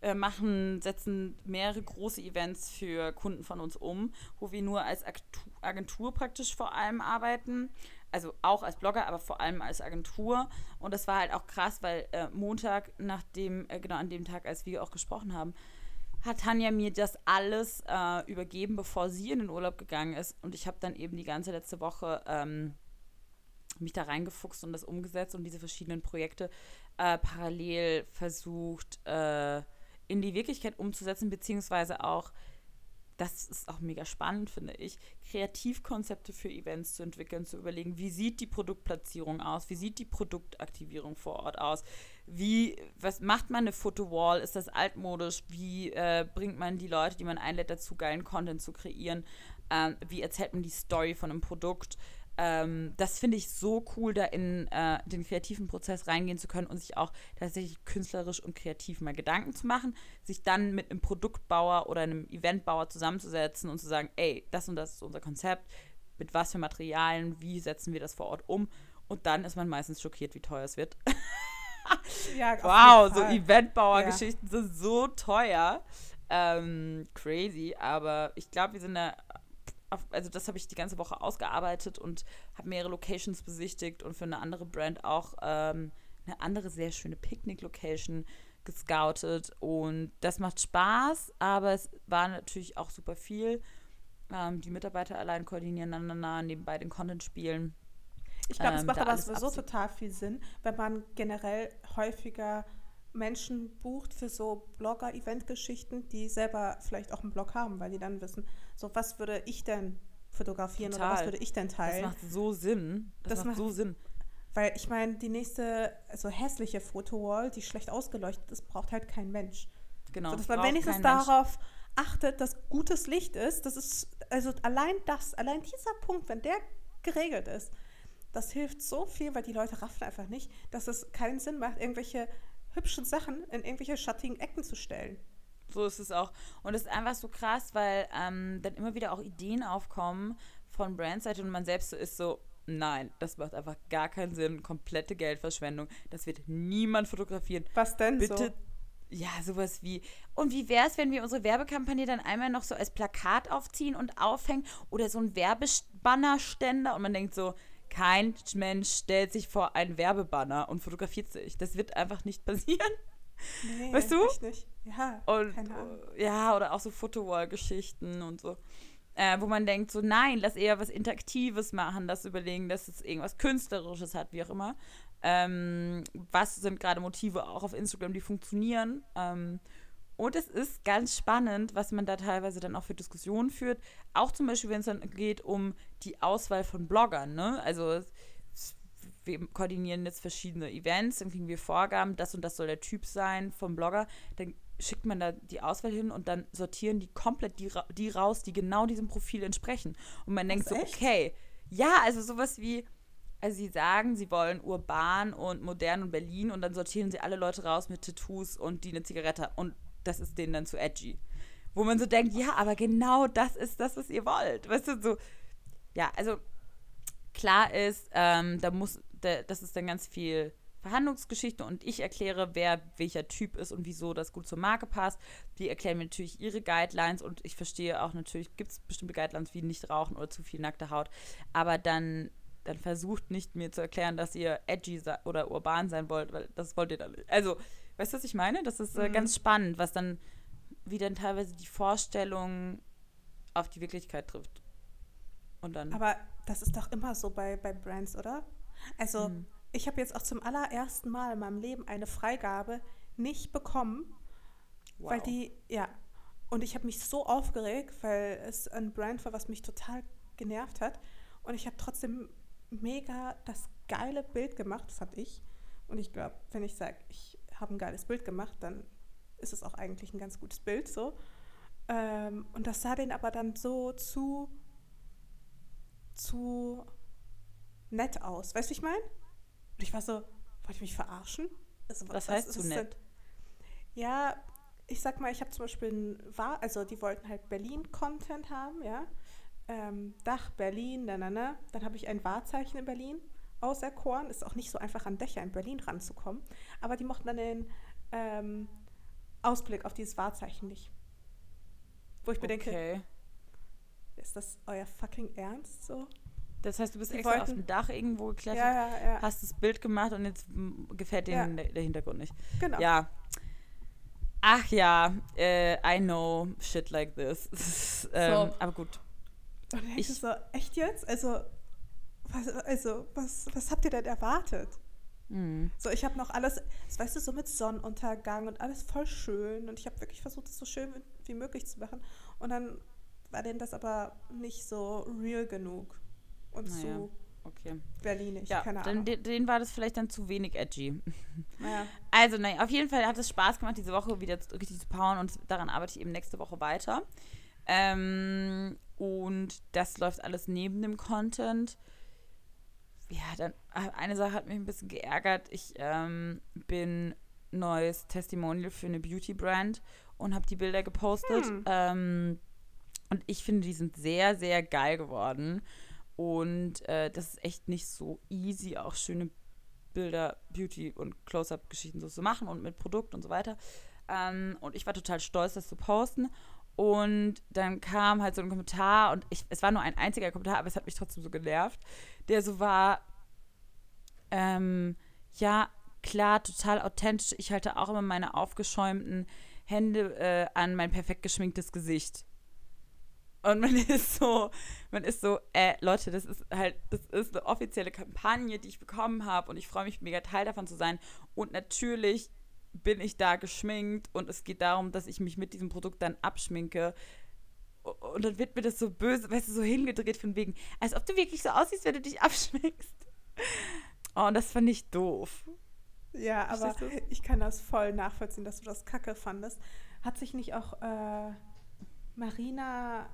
äh, machen, setzen mehrere große Events für Kunden von uns um, wo wir nur als Agentur praktisch vor allem arbeiten. Also auch als Blogger, aber vor allem als Agentur. Und das war halt auch krass, weil äh, Montag, nachdem, äh, genau an dem Tag, als wir auch gesprochen haben, hat Tanja mir das alles äh, übergeben, bevor sie in den Urlaub gegangen ist. Und ich habe dann eben die ganze letzte Woche ähm, mich da reingefuchst und das umgesetzt und diese verschiedenen Projekte äh, parallel versucht, äh, in die Wirklichkeit umzusetzen, beziehungsweise auch das ist auch mega spannend, finde ich, Kreativkonzepte für Events zu entwickeln, zu überlegen, wie sieht die Produktplatzierung aus, wie sieht die Produktaktivierung vor Ort aus, wie, was macht man eine Fotowall, ist das altmodisch, wie äh, bringt man die Leute, die man einlädt, dazu, geilen Content zu kreieren, ähm, wie erzählt man die Story von einem Produkt, ähm, das finde ich so cool, da in äh, den kreativen Prozess reingehen zu können und sich auch tatsächlich künstlerisch und kreativ mal Gedanken zu machen, sich dann mit einem Produktbauer oder einem Eventbauer zusammenzusetzen und zu sagen, ey, das und das ist unser Konzept, mit was für Materialien, wie setzen wir das vor Ort um und dann ist man meistens schockiert, wie teuer es wird. ja, wow, so Eventbauer-Geschichten ja. sind so teuer. Ähm, crazy, aber ich glaube, wir sind da auf, also das habe ich die ganze Woche ausgearbeitet und habe mehrere Locations besichtigt und für eine andere Brand auch ähm, eine andere sehr schöne Picknick-Location gescoutet. Und das macht Spaß, aber es war natürlich auch super viel. Ähm, die Mitarbeiter allein koordinieren aneinander, nebenbei den Content spielen. Ich glaube, es ähm, macht aber sowieso total viel Sinn, wenn man generell häufiger Menschen bucht für so Blogger-Event-Geschichten, die selber vielleicht auch einen Blog haben, weil die dann wissen, so was würde ich denn fotografieren Total. oder was würde ich denn teilen. Das macht so Sinn. Das, das macht, macht so Sinn. Weil ich meine, die nächste, also hässliche Fotowall, die schlecht ausgeleuchtet ist, braucht halt kein Mensch. Genau. So, dass man wenigstens darauf achtet, dass gutes Licht ist. Das ist, also allein das, allein dieser Punkt, wenn der geregelt ist, das hilft so viel, weil die Leute raffen einfach nicht, dass es keinen Sinn macht, irgendwelche hübschen Sachen in irgendwelche schattigen Ecken zu stellen. So ist es auch. Und es ist einfach so krass, weil ähm, dann immer wieder auch Ideen aufkommen von Brandseite und man selbst so ist so, nein, das macht einfach gar keinen Sinn. Komplette Geldverschwendung. Das wird niemand fotografieren. Was denn Bitte, so? Ja, sowas wie. Und wie wäre es, wenn wir unsere Werbekampagne dann einmal noch so als Plakat aufziehen und aufhängen oder so ein Werbebannerständer und man denkt so, kein Mensch stellt sich vor einen Werbebanner und fotografiert sich. Das wird einfach nicht passieren. Nee, weißt du? nicht. Ja, und. Ja, oder auch so Fotowall-Geschichten und so. Äh, wo man denkt, so nein, lass eher was Interaktives machen, lass überlegen, dass es irgendwas Künstlerisches hat, wie auch immer. Ähm, was sind gerade Motive auch auf Instagram, die funktionieren? Ähm, und es ist ganz spannend, was man da teilweise dann auch für Diskussionen führt. Auch zum Beispiel, wenn es dann geht um die Auswahl von Bloggern. Ne? Also wir koordinieren jetzt verschiedene Events, dann kriegen wir Vorgaben, das und das soll der Typ sein vom Blogger. Dann schickt man da die Auswahl hin und dann sortieren die komplett die, die raus, die genau diesem Profil entsprechen. Und man denkt so, echt? okay, ja, also sowas wie, also sie sagen, sie wollen urban und modern und Berlin und dann sortieren sie alle Leute raus mit Tattoos und die eine Zigarette und das ist denen dann zu edgy. Wo man so denkt, ja, aber genau das ist das, was ihr wollt. Weißt du, so, ja, also klar ist, ähm, da muss, da, das ist dann ganz viel Verhandlungsgeschichte und ich erkläre, wer welcher Typ ist und wieso das gut zur Marke passt. Die erklären mir natürlich ihre Guidelines und ich verstehe auch natürlich, gibt es bestimmte Guidelines wie nicht rauchen oder zu viel nackte Haut. Aber dann, dann versucht nicht mir zu erklären, dass ihr edgy oder urban sein wollt, weil das wollt ihr dann nicht. Also, Weißt du, was ich meine? Das ist äh, mhm. ganz spannend, was dann, wie dann teilweise die Vorstellung auf die Wirklichkeit trifft. Und dann. Aber das ist doch immer so bei, bei Brands, oder? Also, mhm. Ich habe jetzt auch zum allerersten Mal in meinem Leben eine Freigabe nicht bekommen, wow. weil die, ja, und ich habe mich so aufgeregt, weil es ein Brand war, was mich total genervt hat. Und ich habe trotzdem mega das geile Bild gemacht, fand ich. Und ich glaube, wenn ich sage, ich habe ein geiles Bild gemacht, dann ist es auch eigentlich ein ganz gutes Bild so. Ähm, und das sah den aber dann so zu, zu nett aus. Weißt du, wie ich meine? Und ich war so, wollte ich mich verarschen? Also, was, was heißt zu nett? Denn? Ja, ich sag mal, ich habe zum Beispiel, ein, war, also die wollten halt Berlin-Content haben, ja. Ähm, Dach Berlin, na, na, na. Dann habe ich ein Wahrzeichen in Berlin auserkoren. Ist auch nicht so einfach an Dächer in Berlin ranzukommen. Aber die mochten dann den ähm, Ausblick auf dieses Wahrzeichen nicht. Wo ich bedenke, okay. ist das euer fucking Ernst so? Das heißt, du bist die extra wollten, auf dem Dach irgendwo geklettert, ja, ja, ja. hast das Bild gemacht und jetzt gefällt denen der, Hintergrund nicht. Genau. Ja. Ach ja, äh, I know shit like this. ähm, so. Aber gut. Und ich so, echt jetzt? Also, was, also, was, was habt ihr denn erwartet? Mhm. So, ich habe noch alles, weißt du, so mit Sonnenuntergang und alles voll schön. Und ich habe wirklich versucht, es so schön wie möglich zu machen. Und dann war denen das aber nicht so real genug und Naja, zu Okay. berlinisch, Ja, keine Ahnung. den, denen war das vielleicht dann zu wenig edgy. Naja. Also, nein, auf jeden Fall hat es Spaß gemacht, diese Woche wieder richtig zu powern und daran arbeite ich eben nächste Woche weiter. Ähm, und das läuft alles neben dem Content. Ja, dann äh, eine Sache hat mich ein bisschen geärgert. Ich ähm, bin neues Testimonial für eine Beauty-Brand und habe die Bilder gepostet. Hm. Ähm, und ich finde, die sind sehr, sehr geil geworden. Und äh, das ist echt nicht so easy, auch schöne Bilder, Beauty und Close-Up-Geschichten so zu machen und mit Produkt und so weiter. Ähm, und ich war total stolz, das zu posten. Und dann kam halt so ein Kommentar und ich, es war nur ein einziger Kommentar, aber es hat mich trotzdem so genervt, der so war, ähm, ja, klar, total authentisch. Ich halte auch immer meine aufgeschäumten Hände äh, an mein perfekt geschminktes Gesicht. Und man ist so, man ist so, äh, Leute, das ist halt, das ist eine offizielle Kampagne, die ich bekommen habe und ich freue mich mega Teil davon zu sein. Und natürlich bin ich da geschminkt und es geht darum, dass ich mich mit diesem Produkt dann abschminke. Und dann wird mir das so böse, weißt du, so hingedreht von wegen, als ob du wirklich so aussiehst, wenn du dich abschminkst. Oh, und das fand ich doof. Ja, aber ich kann das voll nachvollziehen, dass du das kacke fandest. Hat sich nicht auch äh, Marina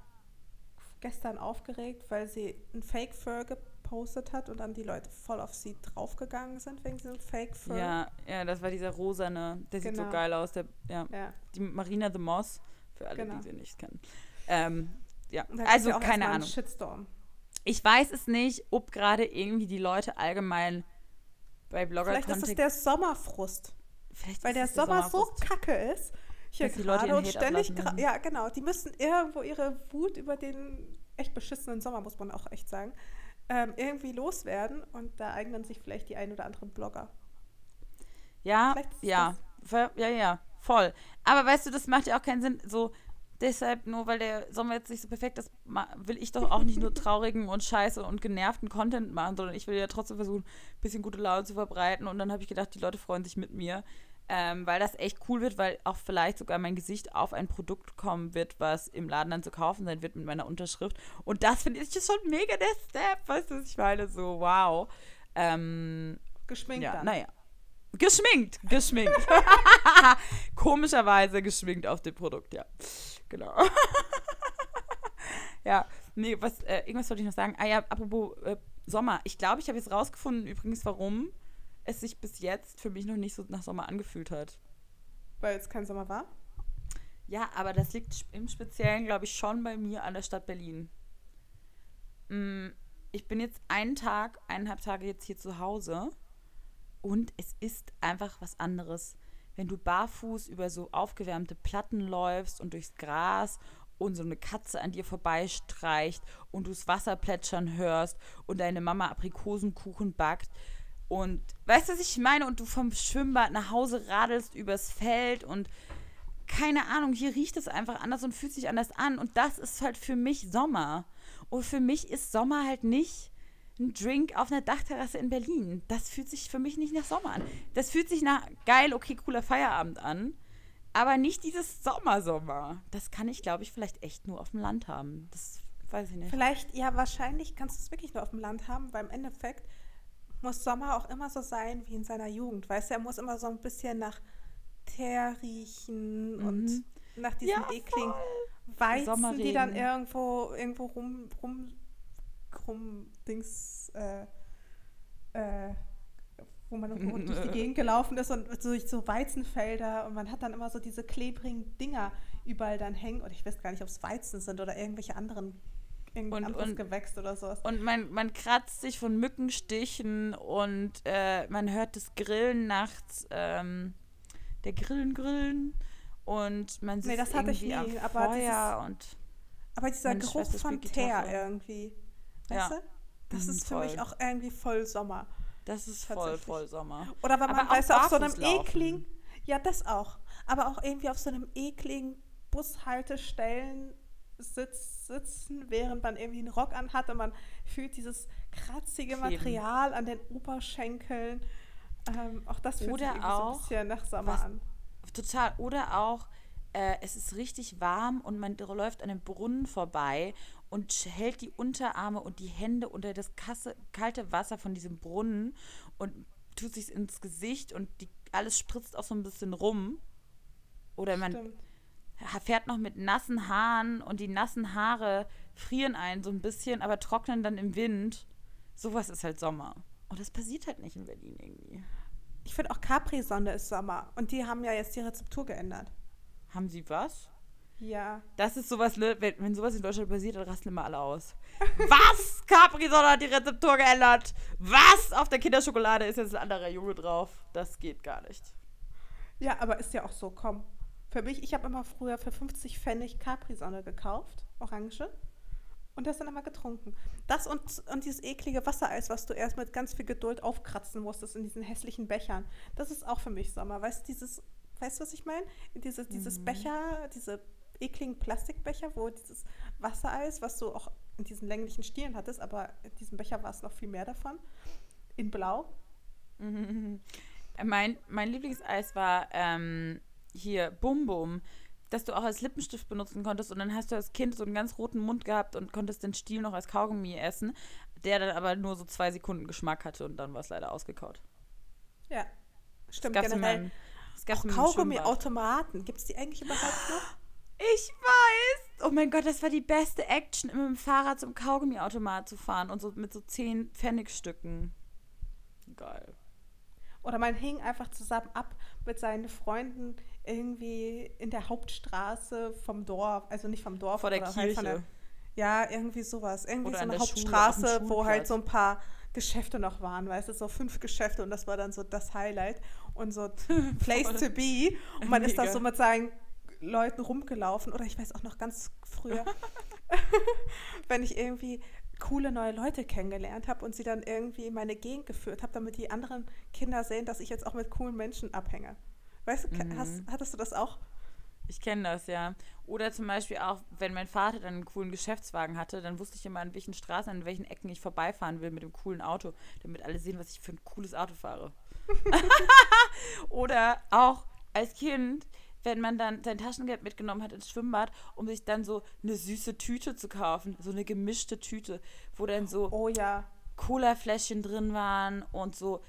gestern aufgeregt, weil sie ein Fake-Fur gepostet hat und dann die Leute voll auf sie draufgegangen sind wegen diesem Fake-Fur? Ja, ja, das war dieser rosane, der sieht so Genau. geil aus. Der, ja, ja. die Marina the Moss, für alle, Genau. die sie nicht kennen. Ähm, ja, also keine Ahnung. Shitstorm. Ich weiß es nicht, ob gerade irgendwie die Leute allgemein bei blogger Vielleicht ist es der Sommerfrust. Vielleicht Weil der Sommer so kacke ist. Hier Dass die Leute und ständig. Ja, genau. Die müssen irgendwo ihre Wut über den echt beschissenen Sommer, muss man auch echt sagen, ähm, irgendwie loswerden. Und da eignen sich vielleicht die ein oder anderen Blogger. Ja, ja, ja, ja, voll. Aber weißt du, das macht ja auch keinen Sinn. So, deshalb, nur weil der Sommer jetzt nicht so perfekt ist, will ich doch auch nicht nur traurigen und scheiße und genervten Content machen, sondern ich will ja trotzdem versuchen, ein bisschen gute Laune zu verbreiten. Und dann habe ich gedacht, die Leute freuen sich mit mir. Ähm, weil das echt cool wird, weil auch vielleicht sogar mein Gesicht auf ein Produkt kommen wird, was im Laden dann zu kaufen sein wird mit meiner Unterschrift. Und das finde ich schon mega der Step, weißt du, was ich meine? So, wow. Ähm, Geschminkt ja, dann. naja. Geschminkt, geschminkt. Komischerweise geschminkt auf dem Produkt, ja. Genau. ja, nee, was, äh, irgendwas wollte ich noch sagen. Ah ja, apropos äh, Sommer. Ich glaube, ich habe jetzt rausgefunden, übrigens, warum es sich bis jetzt für mich noch nicht so nach Sommer angefühlt hat. Weil es kein Sommer war. Ja, aber das liegt im Speziellen, glaube ich, schon bei mir an der Stadt Berlin. Mm, Ich bin jetzt einen Tag, eineinhalb Tage jetzt hier zu Hause und es ist einfach was anderes. Wenn du barfuß über so aufgewärmte Platten läufst und durchs Gras und so eine Katze an dir vorbeistreicht und du das Wasser plätschern hörst und deine Mama Aprikosenkuchen backt und weißt du, was ich meine? Und du vom Schwimmbad nach Hause radelst übers Feld und keine Ahnung, hier riecht es einfach anders und fühlt sich anders an. Und das ist halt für mich Sommer. Und für mich ist Sommer halt nicht ein Drink auf einer Dachterrasse in Berlin. Das fühlt sich für mich nicht nach Sommer an. Das fühlt sich nach geil, okay, cooler Feierabend an. Aber nicht dieses Sommersommer. Das kann ich, glaube ich, vielleicht echt nur auf dem Land haben. Das weiß ich nicht. Vielleicht, ja, wahrscheinlich kannst du es wirklich nur auf dem Land haben, weil im Endeffekt muss Sommer auch immer so sein wie in seiner Jugend. Weißt du, er muss immer so ein bisschen nach Teer riechen und nach diesen Ja, ekligen. Weizen, die dann irgendwo, irgendwo rum, rum, rum, Dings, äh, äh, wo man irgendwo durch die Gegend gelaufen ist und durch so Weizenfelder und man hat dann immer so diese klebrigen Dinger überall dann hängen und ich weiß gar nicht, ob es Weizen sind oder irgendwelche anderen, irgendein Und- und- Gewächs oder sowas. Und man, man kratzt sich von Mückenstichen und äh, man hört das Grillen nachts, ähm, der Grillen grillen und man sitzt Nee, das hatte ich nie, am aber Feuer und Aber dieser Geruch von Teer irgendwie, Ja. weißt du? Das Mhm, ist für mich voll. auch irgendwie voll Sommer. das ist voll, voll Sommer. Oder wenn man, weißt du, auf so einem ekligen, ja, das auch, aber auch irgendwie auf so einem ekligen Bushaltestellen sitz, sitzen, während man irgendwie einen Rock anhat und man fühlt dieses kratzige. Material an den Oberschenkeln. Ähm, auch das fühlt Oder sich irgendwie so auch, ein bisschen nach Sommer was- an. Total. Oder auch äh, es ist richtig warm und man läuft an einem Brunnen vorbei und hält die Unterarme und die Hände unter das kasse, kalte Wasser von diesem Brunnen und tut sich ins Gesicht und die, alles spritzt auch so ein bisschen rum. Oder man Stimmt. Fährt noch mit nassen Haaren und die nassen Haare frieren einen so ein bisschen, aber trocknen dann im Wind. Sowas ist halt Sommer. Und das passiert halt nicht in Berlin irgendwie. Ich finde auch Capri-Sonne ist Sommer. Und die haben ja jetzt die Rezeptur geändert. Haben sie was? Ja. Das ist sowas, ne, wenn, wenn sowas in Deutschland passiert, dann rasten immer alle aus. Was? Capri-Sonne hat die Rezeptur geändert. Was? Auf der Kinderschokolade ist jetzt ein anderer Junge drauf. Das geht gar nicht. Ja, aber ist ja auch so, komm. Für mich, ich habe immer früher für 50 Pfennig Capri-Sonne gekauft, Orange, und das dann immer getrunken. Das und, und dieses eklige Wassereis, was du erst mit ganz viel Geduld aufkratzen musstest in diesen hässlichen Bechern, das ist auch für mich Sommer. Weißt du, dieses, weißt was ich meine? Dieses, dieses Becher, diese ekligen Plastikbecher, wo dieses Wassereis, was du auch in diesen länglichen Stielen hattest, aber in diesem Becher war es noch viel mehr davon, in blau. Mein, mein Lieblingseis war ähm, hier Bum Bum, dass du auch als Lippenstift benutzen konntest und dann hast du als Kind so einen ganz roten Mund gehabt und konntest den Stiel noch als Kaugummi essen, der dann aber nur so zwei Sekunden Geschmack hatte und dann war es leider ausgekaut. Ja, stimmt, generell. Auch Schwimmbad. Kaugummi-Automaten. Gibt es die eigentlich überhaupt noch? Ich weiß! Oh mein Gott, das war die beste Action, immer mit dem Fahrrad zum Kaugummiautomat zu fahren und so mit so 10 Pfennigstücken. Geil. Oder man hing einfach zusammen ab mit seinen Freunden irgendwie in der Hauptstraße vom Dorf. Also nicht vom Dorf, Vor der oder halt von Kirche. ja, irgendwie sowas. Irgendwie Oder so eine der Schule, Hauptstraße, dem wo halt so ein paar Geschäfte noch waren, weißt du, so fünf Geschäfte und das war dann so das Highlight und so Place to be. Und man ist da Mega. so mit seinen Leuten rumgelaufen. Oder ich weiß auch noch ganz früher, wenn ich irgendwie coole neue Leute kennengelernt habe und sie dann irgendwie in meine Gegend geführt habe, damit die anderen Kinder sehen, dass ich jetzt auch mit coolen Menschen abhänge. Weißt du, Mhm. hast, hattest du das auch? Ich kenne das, ja. Oder zum Beispiel auch, wenn mein Vater dann einen coolen Geschäftswagen hatte, dann wusste ich immer, an welchen Straßen, an welchen Ecken ich vorbeifahren will mit dem coolen Auto, damit alle sehen, was ich für ein cooles Auto fahre. Oder auch als Kind, wenn man dann sein Taschengeld mitgenommen hat ins Schwimmbad, um sich dann so eine süße Tüte zu kaufen, so eine gemischte Tüte, wo dann so Oh ja. Cola-Fläschchen drin waren und so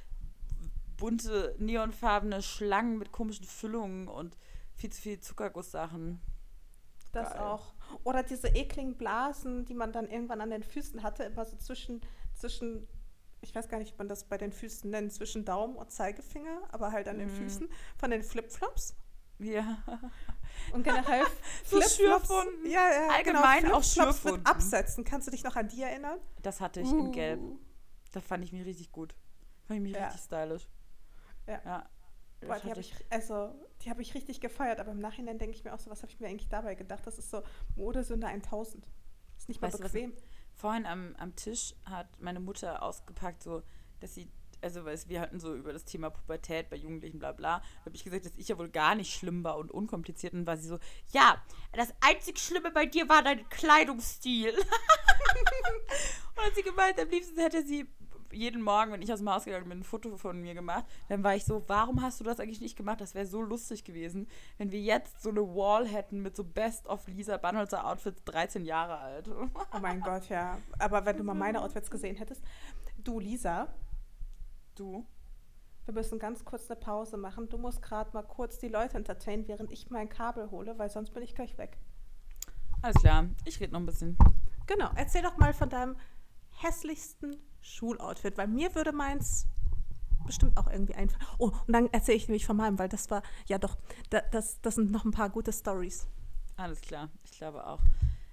bunte, neonfarbene Schlangen mit komischen Füllungen und viel zu viel Zuckergusssachen. Das Geil. auch. Oder diese ekligen Blasen, die man dann irgendwann an den Füßen hatte, immer so zwischen, zwischen, ich weiß gar nicht, wie man das bei den Füßen nennt, zwischen Daumen und Zeigefinger, aber halt an den Mhm. Füßen von den Flipflops. Ja. Und generell So Flipflops. Schürfwunden. Ja, ja, Allgemein genau, auch Flipflops mit Schürfwunden. Absätzen. Kannst du dich noch an die erinnern? Das hatte ich in Gelb. Uh. Da fand ich mich richtig gut. Fand ich mich Ja. richtig stylisch. Ja. ja. Boah, die habe ich, also, die habe ich richtig gefeiert, aber im Nachhinein denke ich mir auch so, was habe ich mir eigentlich dabei gedacht? Das ist so Modesünde 1000. Ist nicht mal Weißt du, was- bequem. Vorhin am, am Tisch hat meine Mutter ausgepackt, so, dass sie, also weil wir hatten so über das Thema Pubertät bei Jugendlichen, bla bla, da habe ich gesagt, dass ich ja wohl gar nicht schlimm war und unkompliziert. Und war sie so, ja, das einzig Schlimme bei dir war dein Kleidungsstil. und hat sie gemeint, am liebsten hätte sie jeden Morgen, wenn ich aus dem Haus gegangen bin, ein Foto von mir gemacht. Dann war ich so, warum hast du das eigentlich nicht gemacht? Das wäre so lustig gewesen, wenn wir jetzt so eine Wall hätten mit so Best of Lisa Bannholzer Outfits, 13 Jahre alt. Oh mein Gott, ja. Aber wenn du mal meine Outfits gesehen hättest. Du, Lisa, Du? wir müssen ganz kurz eine Pause machen. Du musst gerade mal kurz die Leute entertainen, während ich mein Kabel hole, weil sonst bin ich gleich weg. Alles klar, ich rede noch ein bisschen. Genau, erzähl doch mal von deinem hässlichsten Schuloutfit, weil mir würde meins bestimmt auch irgendwie einfallen. Oh, und dann erzähle ich nämlich von meinem, weil das war, ja doch, da, das, das sind noch ein paar gute Stories. Alles klar, ich glaube auch.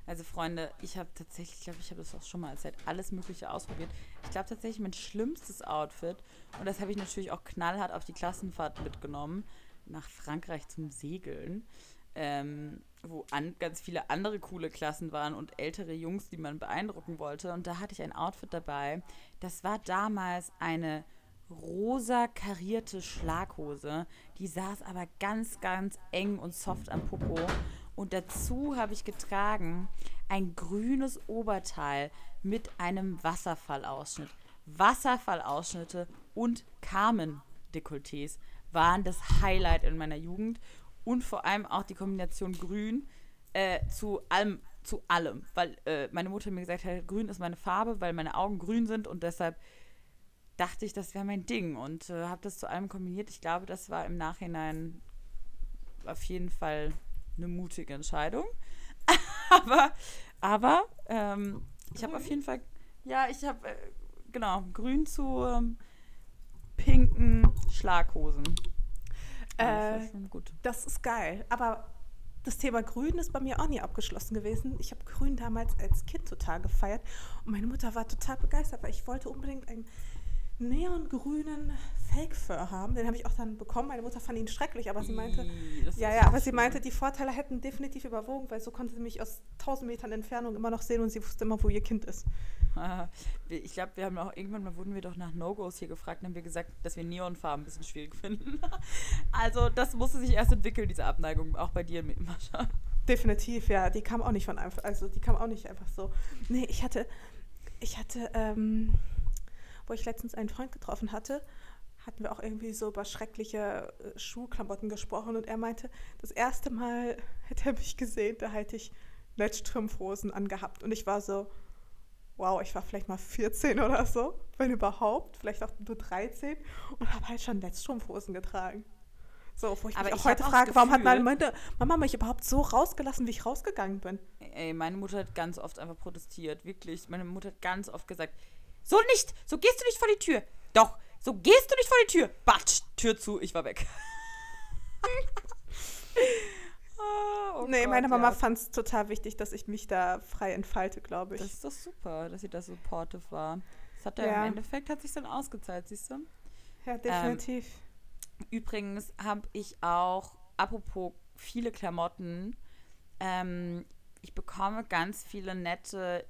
Also Freunde, ich habe tatsächlich, ich glaube, ich habe das auch schon mal erzählt, alles Mögliche ausprobiert. Ich glaube tatsächlich, mein schlimmstes Outfit, und das habe ich natürlich auch knallhart auf die Klassenfahrt mitgenommen, nach Frankreich zum Segeln, ähm, wo an, ganz viele andere coole Klassen waren und ältere Jungs, die man beeindrucken wollte. Und da hatte ich ein Outfit dabei. Das war damals eine rosa karierte Schlaghose. Die saß aber ganz, ganz eng und soft am Popo. Und dazu habe ich getragen ein grünes Oberteil mit einem Wasserfallausschnitt. Wasserfallausschnitte und Carmen-Dekolletés waren das Highlight in meiner Jugend. Und vor allem auch die Kombination grün äh, zu allem, zu allem. Weil äh, meine Mutter mir gesagt hat, grün ist meine Farbe, weil meine Augen grün sind und deshalb dachte ich, das wäre mein Ding und äh, habe das zu allem kombiniert. Ich glaube, das war im Nachhinein auf jeden Fall eine mutige Entscheidung. aber aber ähm, ich habe auf jeden Fall, ja, ich habe, äh, genau, grün zu ähm, pinken Schlaghosen. Äh, das, gut. das ist geil. Aber das Thema Grün ist bei mir auch nie abgeschlossen gewesen. Ich habe Grün damals als Kind total gefeiert und meine Mutter war total begeistert, weil ich wollte unbedingt ein neongrünen Fake Fur haben. Den habe ich auch dann bekommen. Meine Mutter fand ihn schrecklich, aber sie meinte, ja, ja, aber sie meinte, die Vorteile hätten definitiv überwogen, weil so konnte sie mich aus 1000 Metern Entfernung immer noch sehen und sie wusste immer, wo ihr Kind ist. Ich glaube, wir haben auch irgendwann mal wurden wir doch nach No-Gos hier gefragt und haben wir gesagt, dass wir Neonfarben ein bisschen schwierig finden. also das musste sich erst entwickeln, diese Abneigung, auch bei dir, Mascha. Definitiv, ja. Die kam auch nicht von einfach, also die kam auch nicht einfach so. Nee, ich hatte, ich hatte, ähm, wo ich letztens einen Freund getroffen hatte, hatten wir auch irgendwie so über schreckliche äh, Schuhklamotten gesprochen und er meinte, das erste Mal hätte er mich gesehen, da hätte ich Netzstrumpfhosen angehabt und ich war so, wow, ich war vielleicht mal 14 oder so, wenn überhaupt, vielleicht auch nur 13 und habe halt schon Netzstrumpfhosen getragen. So, wo ich Aber mich auch heute frage, warum hat meine Mama mich überhaupt so rausgelassen, wie ich rausgegangen bin? Ey, meine Mutter hat ganz oft einfach protestiert, wirklich. Meine Mutter hat ganz oft gesagt, so nicht, so gehst du nicht vor die Tür. Doch, so gehst du nicht vor die Tür. Batsch, Tür zu, ich war weg. oh, oh nee, Gott, meine Mama ja. fand es total wichtig, dass ich mich da frei entfalte, glaube ich. Das ist doch super, dass sie da supportive war. Das hat ja, ja. im Endeffekt hat sich dann ausgezahlt, siehst du? Ja, definitiv. Ähm, übrigens habe ich auch, apropos viele Klamotten, ähm, ich bekomme ganz viele nette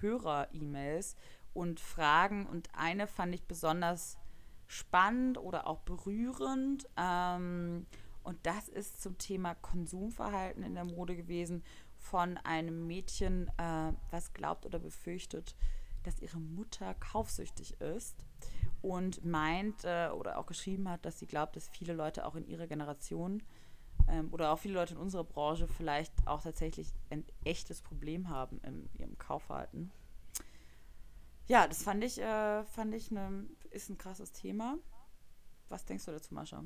Hörer-E-Mails und Fragen und eine fand ich besonders spannend oder auch berührend. Ähm, und das ist zum Thema Konsumverhalten in der Mode gewesen von einem Mädchen, äh, was glaubt oder befürchtet, dass ihre Mutter kaufsüchtig ist und meint äh, oder auch geschrieben hat, dass sie glaubt, dass viele Leute auch in ihrer Generation ähm, oder auch viele Leute in unserer Branche vielleicht auch tatsächlich ein echtes Problem haben in ihrem Kaufverhalten. Ja, das fand ich, äh, fand ich ne, ist ein krasses Thema. Was denkst du dazu, Mascha?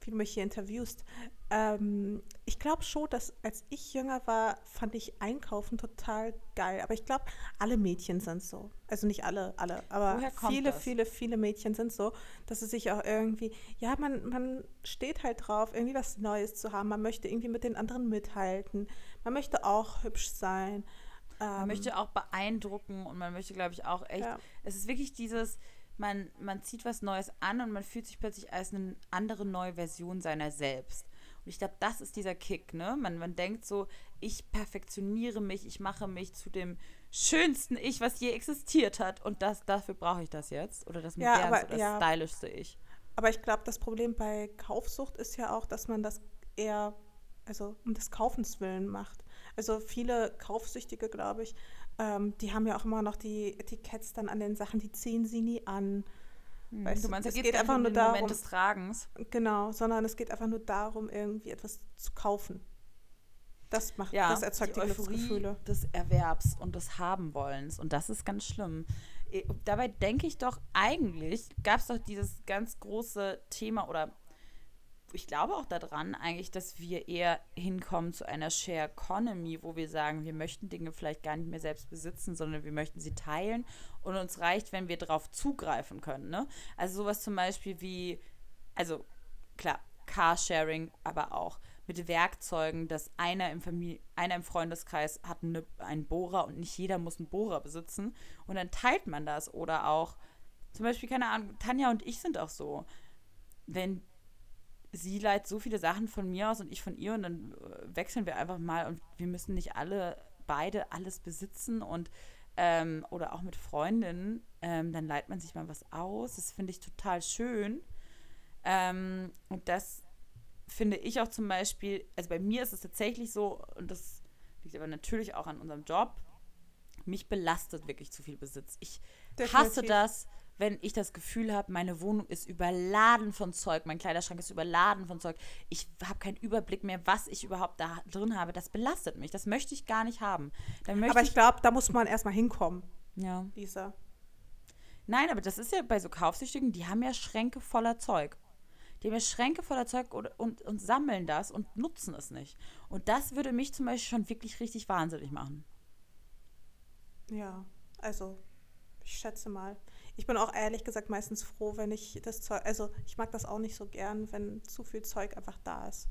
Wie du mich hier interviewst. Ähm, ich glaube schon, dass als ich jünger war, fand ich Einkaufen total geil. Aber ich glaube, alle Mädchen sind so. Also nicht alle, alle, aber viele, das? viele, viele Mädchen sind so, dass es sich auch irgendwie, ja, man, man steht halt drauf, irgendwie was Neues zu haben. Man möchte irgendwie mit den anderen mithalten. Man möchte auch hübsch sein. Man ähm, möchte auch beeindrucken und man möchte, glaube ich, auch echt. Ja. Es ist wirklich dieses, man, man zieht was Neues an und man fühlt sich plötzlich als eine andere neue Version seiner selbst. Und ich glaube, das ist dieser Kick, ne? Man, man denkt so, ich perfektioniere mich, ich mache mich zu dem schönsten Ich, was je existiert hat. Und das, dafür brauche ich das jetzt. Oder das modernste, ja, aber, das ja. stylischste Ich. Aber ich glaube, das Problem bei Kaufsucht ist ja auch, dass man das eher, also um des Kaufens willen macht. Also viele Kaufsüchtige, glaube ich, ähm, die haben ja auch immer noch die Etiketts dann an den Sachen, die ziehen sie nie an. Hm, weißt du, meinst, es geht, geht einfach nur darum, Moment des Tragens. Genau, sondern es geht einfach nur darum, irgendwie etwas zu kaufen. Das macht, ja, das erzeugt die, die Gefühle. des Erwerbs und des Habenwollens und das ist ganz schlimm. Dabei denke ich doch eigentlich gab es doch dieses ganz große Thema oder ich glaube auch daran eigentlich, dass wir eher hinkommen zu einer Share Economy, wo wir sagen, wir möchten Dinge vielleicht gar nicht mehr selbst besitzen, sondern wir möchten sie teilen und uns reicht, wenn wir darauf zugreifen können. Ne? Also sowas zum Beispiel wie, also klar, Carsharing, aber auch mit Werkzeugen, dass einer im, Familie, einer im Freundeskreis hat eine, einen Bohrer und nicht jeder muss einen Bohrer besitzen und dann teilt man das oder auch zum Beispiel, keine Ahnung, Tanja und ich sind auch so. Wenn sie leiht so viele Sachen von mir aus und ich von ihr und dann äh, wechseln wir einfach mal und wir müssen nicht alle beide alles besitzen und ähm, oder auch mit Freundinnen, ähm, dann leiht man sich mal was aus. Das finde ich total schön. Ähm, und das finde ich auch zum Beispiel, also bei mir ist es tatsächlich so, und das liegt aber natürlich auch an unserem Job, mich belastet wirklich zu viel Besitz. Ich Definitiv. hasse das, wenn ich das Gefühl habe, meine Wohnung ist überladen von Zeug, mein Kleiderschrank ist überladen von Zeug, ich habe keinen Überblick mehr, was ich überhaupt da drin habe, das belastet mich. Das möchte ich gar nicht haben. aber ich, ich glaube, da muss man erstmal hinkommen. Ja. Lisa. Nein, aber das ist ja bei so Kaufsüchtigen, die haben ja Schränke voller Zeug. Die haben ja Schränke voller Zeug und, und, und sammeln das und nutzen es nicht. Und das würde mich zum Beispiel schon wirklich richtig wahnsinnig machen. Ja, also ich schätze mal. Ich bin auch ehrlich gesagt meistens froh, wenn ich das Zeug, also ich mag das auch nicht so gern, wenn zu viel Zeug einfach da ist.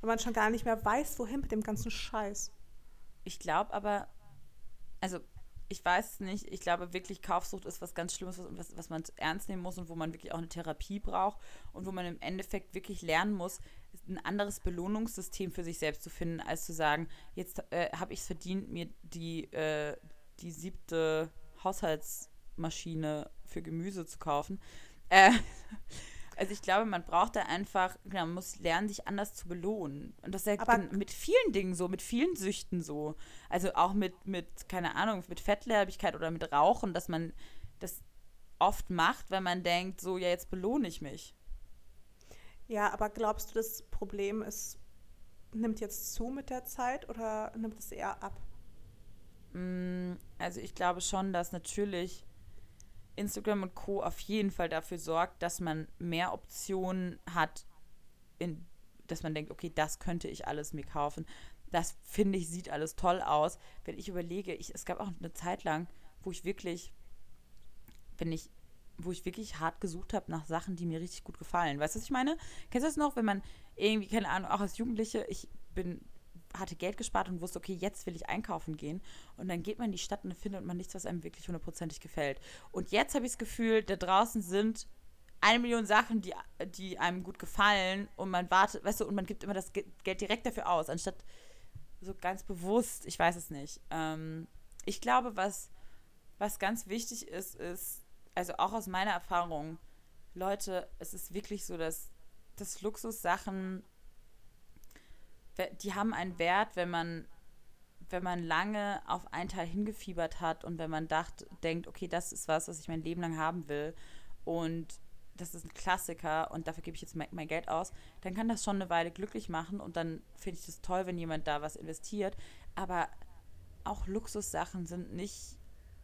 Wenn man schon gar nicht mehr weiß, wohin mit dem ganzen Scheiß. Ich glaube aber, also ich weiß es nicht, ich glaube wirklich, Kaufsucht ist was ganz Schlimmes, was, was man ernst nehmen muss und wo man wirklich auch eine Therapie braucht und wo man im Endeffekt wirklich lernen muss, ein anderes Belohnungssystem für sich selbst zu finden, als zu sagen, jetzt äh, habe ich es verdient, mir die, äh, die siebte Haushaltsmaschine für Gemüse zu kaufen. Äh, also ich glaube, man braucht da einfach, genau, man muss lernen, sich anders zu belohnen. Und das ist ja mit vielen Dingen so, mit vielen Süchten so. Also auch mit, mit, keine Ahnung, mit Fettleibigkeit oder mit Rauchen, dass man das oft macht, wenn man denkt, so, ja, jetzt belohne ich mich. Ja, aber glaubst du, das Problem ist, nimmt jetzt zu mit der Zeit oder nimmt es eher ab? Mm, also ich glaube schon, dass natürlich Instagram und Co. auf jeden Fall dafür sorgt, dass man mehr Optionen hat, in, dass man denkt, okay, das könnte ich alles mir kaufen. Das finde ich, sieht alles toll aus. Wenn ich überlege, ich, es gab auch eine Zeit lang, wo ich wirklich, wenn ich, wo ich wirklich hart gesucht habe nach Sachen, die mir richtig gut gefallen. Weißt du, was ich meine? Kennst du das noch, wenn man irgendwie, keine Ahnung, auch als Jugendliche, ich bin hatte Geld gespart und wusste, okay, jetzt will ich einkaufen gehen. Und dann geht man in die Stadt und findet man nichts, was einem wirklich hundertprozentig gefällt. Und jetzt habe ich das Gefühl, da draußen sind eine Million Sachen, die, die einem gut gefallen und man wartet, weißt du, und man gibt immer das Geld direkt dafür aus, anstatt so ganz bewusst, ich weiß es nicht. Ähm, ich glaube, was, was ganz wichtig ist, ist, also auch aus meiner Erfahrung, Leute, es ist wirklich so, dass, dass Luxussachen die haben einen Wert, wenn man, wenn man lange auf einen Teil hingefiebert hat und wenn man dacht, denkt, okay, das ist was, was ich mein Leben lang haben will und das ist ein Klassiker und dafür gebe ich jetzt mein, mein Geld aus, dann kann das schon eine Weile glücklich machen und dann finde ich das toll, wenn jemand da was investiert. Aber auch Luxussachen sind nicht,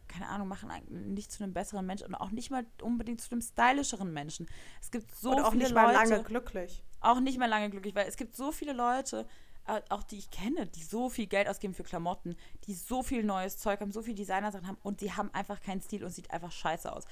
keine Ahnung, machen nicht zu einem besseren Menschen und auch nicht mal unbedingt zu einem stylischeren Menschen. Es gibt so und auch viele nicht Leute. Mal lange glücklich. Auch nicht mehr lange glücklich, weil es gibt so viele Leute, auch die ich kenne, die so viel Geld ausgeben für Klamotten, die so viel neues Zeug haben, so viel Designersachen haben und die haben einfach keinen Stil und sieht einfach scheiße aus.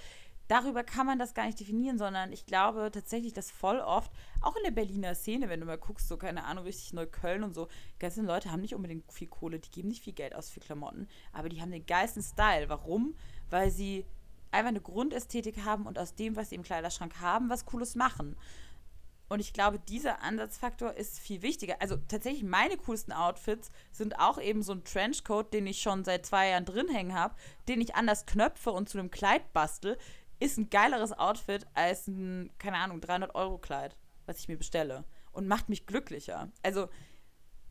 Darüber kann man das gar nicht definieren, sondern ich glaube tatsächlich, dass voll oft, auch in der Berliner Szene, wenn du mal guckst, so keine Ahnung, richtig Neukölln und so, ganze Leute haben nicht unbedingt viel Kohle, die geben nicht viel Geld aus für Klamotten, aber die haben den geilsten Style. Warum? Weil sie einfach eine Grundästhetik haben und aus dem, was sie im Kleiderschrank haben, was Cooles machen. Und ich glaube, dieser Ansatzfaktor ist viel wichtiger. Also tatsächlich meine coolsten Outfits sind auch eben so ein Trenchcoat, den ich schon seit zwei Jahren drin hängen habe, den ich anders knöpfe und zu einem Kleid bastel, ist ein geileres Outfit als ein, keine Ahnung, 300-Euro-Kleid, was ich mir bestelle. Und macht mich glücklicher. Also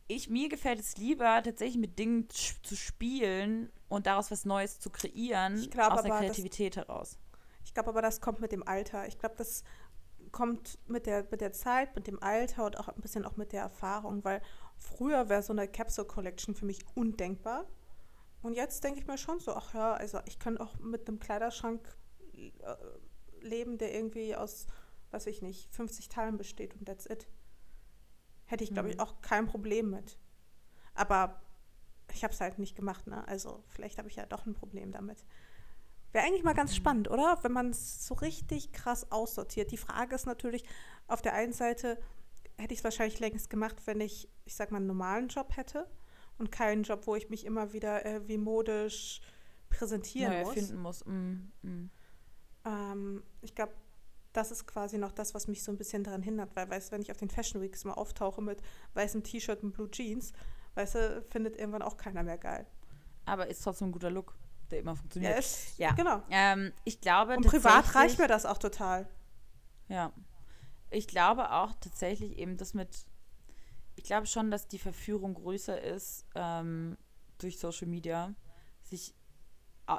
ich, mir gefällt es lieber, tatsächlich mit Dingen zu spielen und daraus was Neues zu kreieren, glaub, aus der Kreativität heraus. Ich glaube aber, das kommt mit dem Alter. Ich glaube, das kommt mit der, mit der Zeit, mit dem Alter und auch ein bisschen auch mit der Erfahrung, weil früher wäre so eine Capsule Collection für mich undenkbar. Und jetzt denke ich mir schon so, ach ja, also ich kann auch mit einem Kleiderschrank äh, leben, der irgendwie aus, weiß ich nicht, 50 Teilen besteht und that's it. Hätte ich, glaube ich, mhm. auch kein Problem mit. Aber ich habe es halt nicht gemacht, ne? Also vielleicht habe ich ja doch ein Problem damit. Wäre eigentlich mal ganz spannend, oder? Wenn man es so richtig krass aussortiert. Die Frage ist natürlich, auf der einen Seite hätte ich es wahrscheinlich längst gemacht, wenn ich, ich sag mal, einen normalen Job hätte und keinen Job, wo ich mich immer wieder äh, wie modisch präsentieren Neu muss. Finden muss. Mm, mm. Ähm, ich glaube, das ist quasi noch das, was mich so ein bisschen daran hindert, weil, weißt du, wenn ich auf den Fashion Weeks mal auftauche mit weißem T-Shirt und Blue Jeans, weißt du, findet irgendwann auch keiner mehr geil. Aber ist trotzdem ein guter Look der immer funktioniert. Ja, ist, ja. genau. Ähm, ich glaube Und privat reicht mir das auch total. Ja. Ich glaube auch tatsächlich eben, dass mit, ich glaube schon, dass die Verführung größer ist ähm, durch Social Media, sich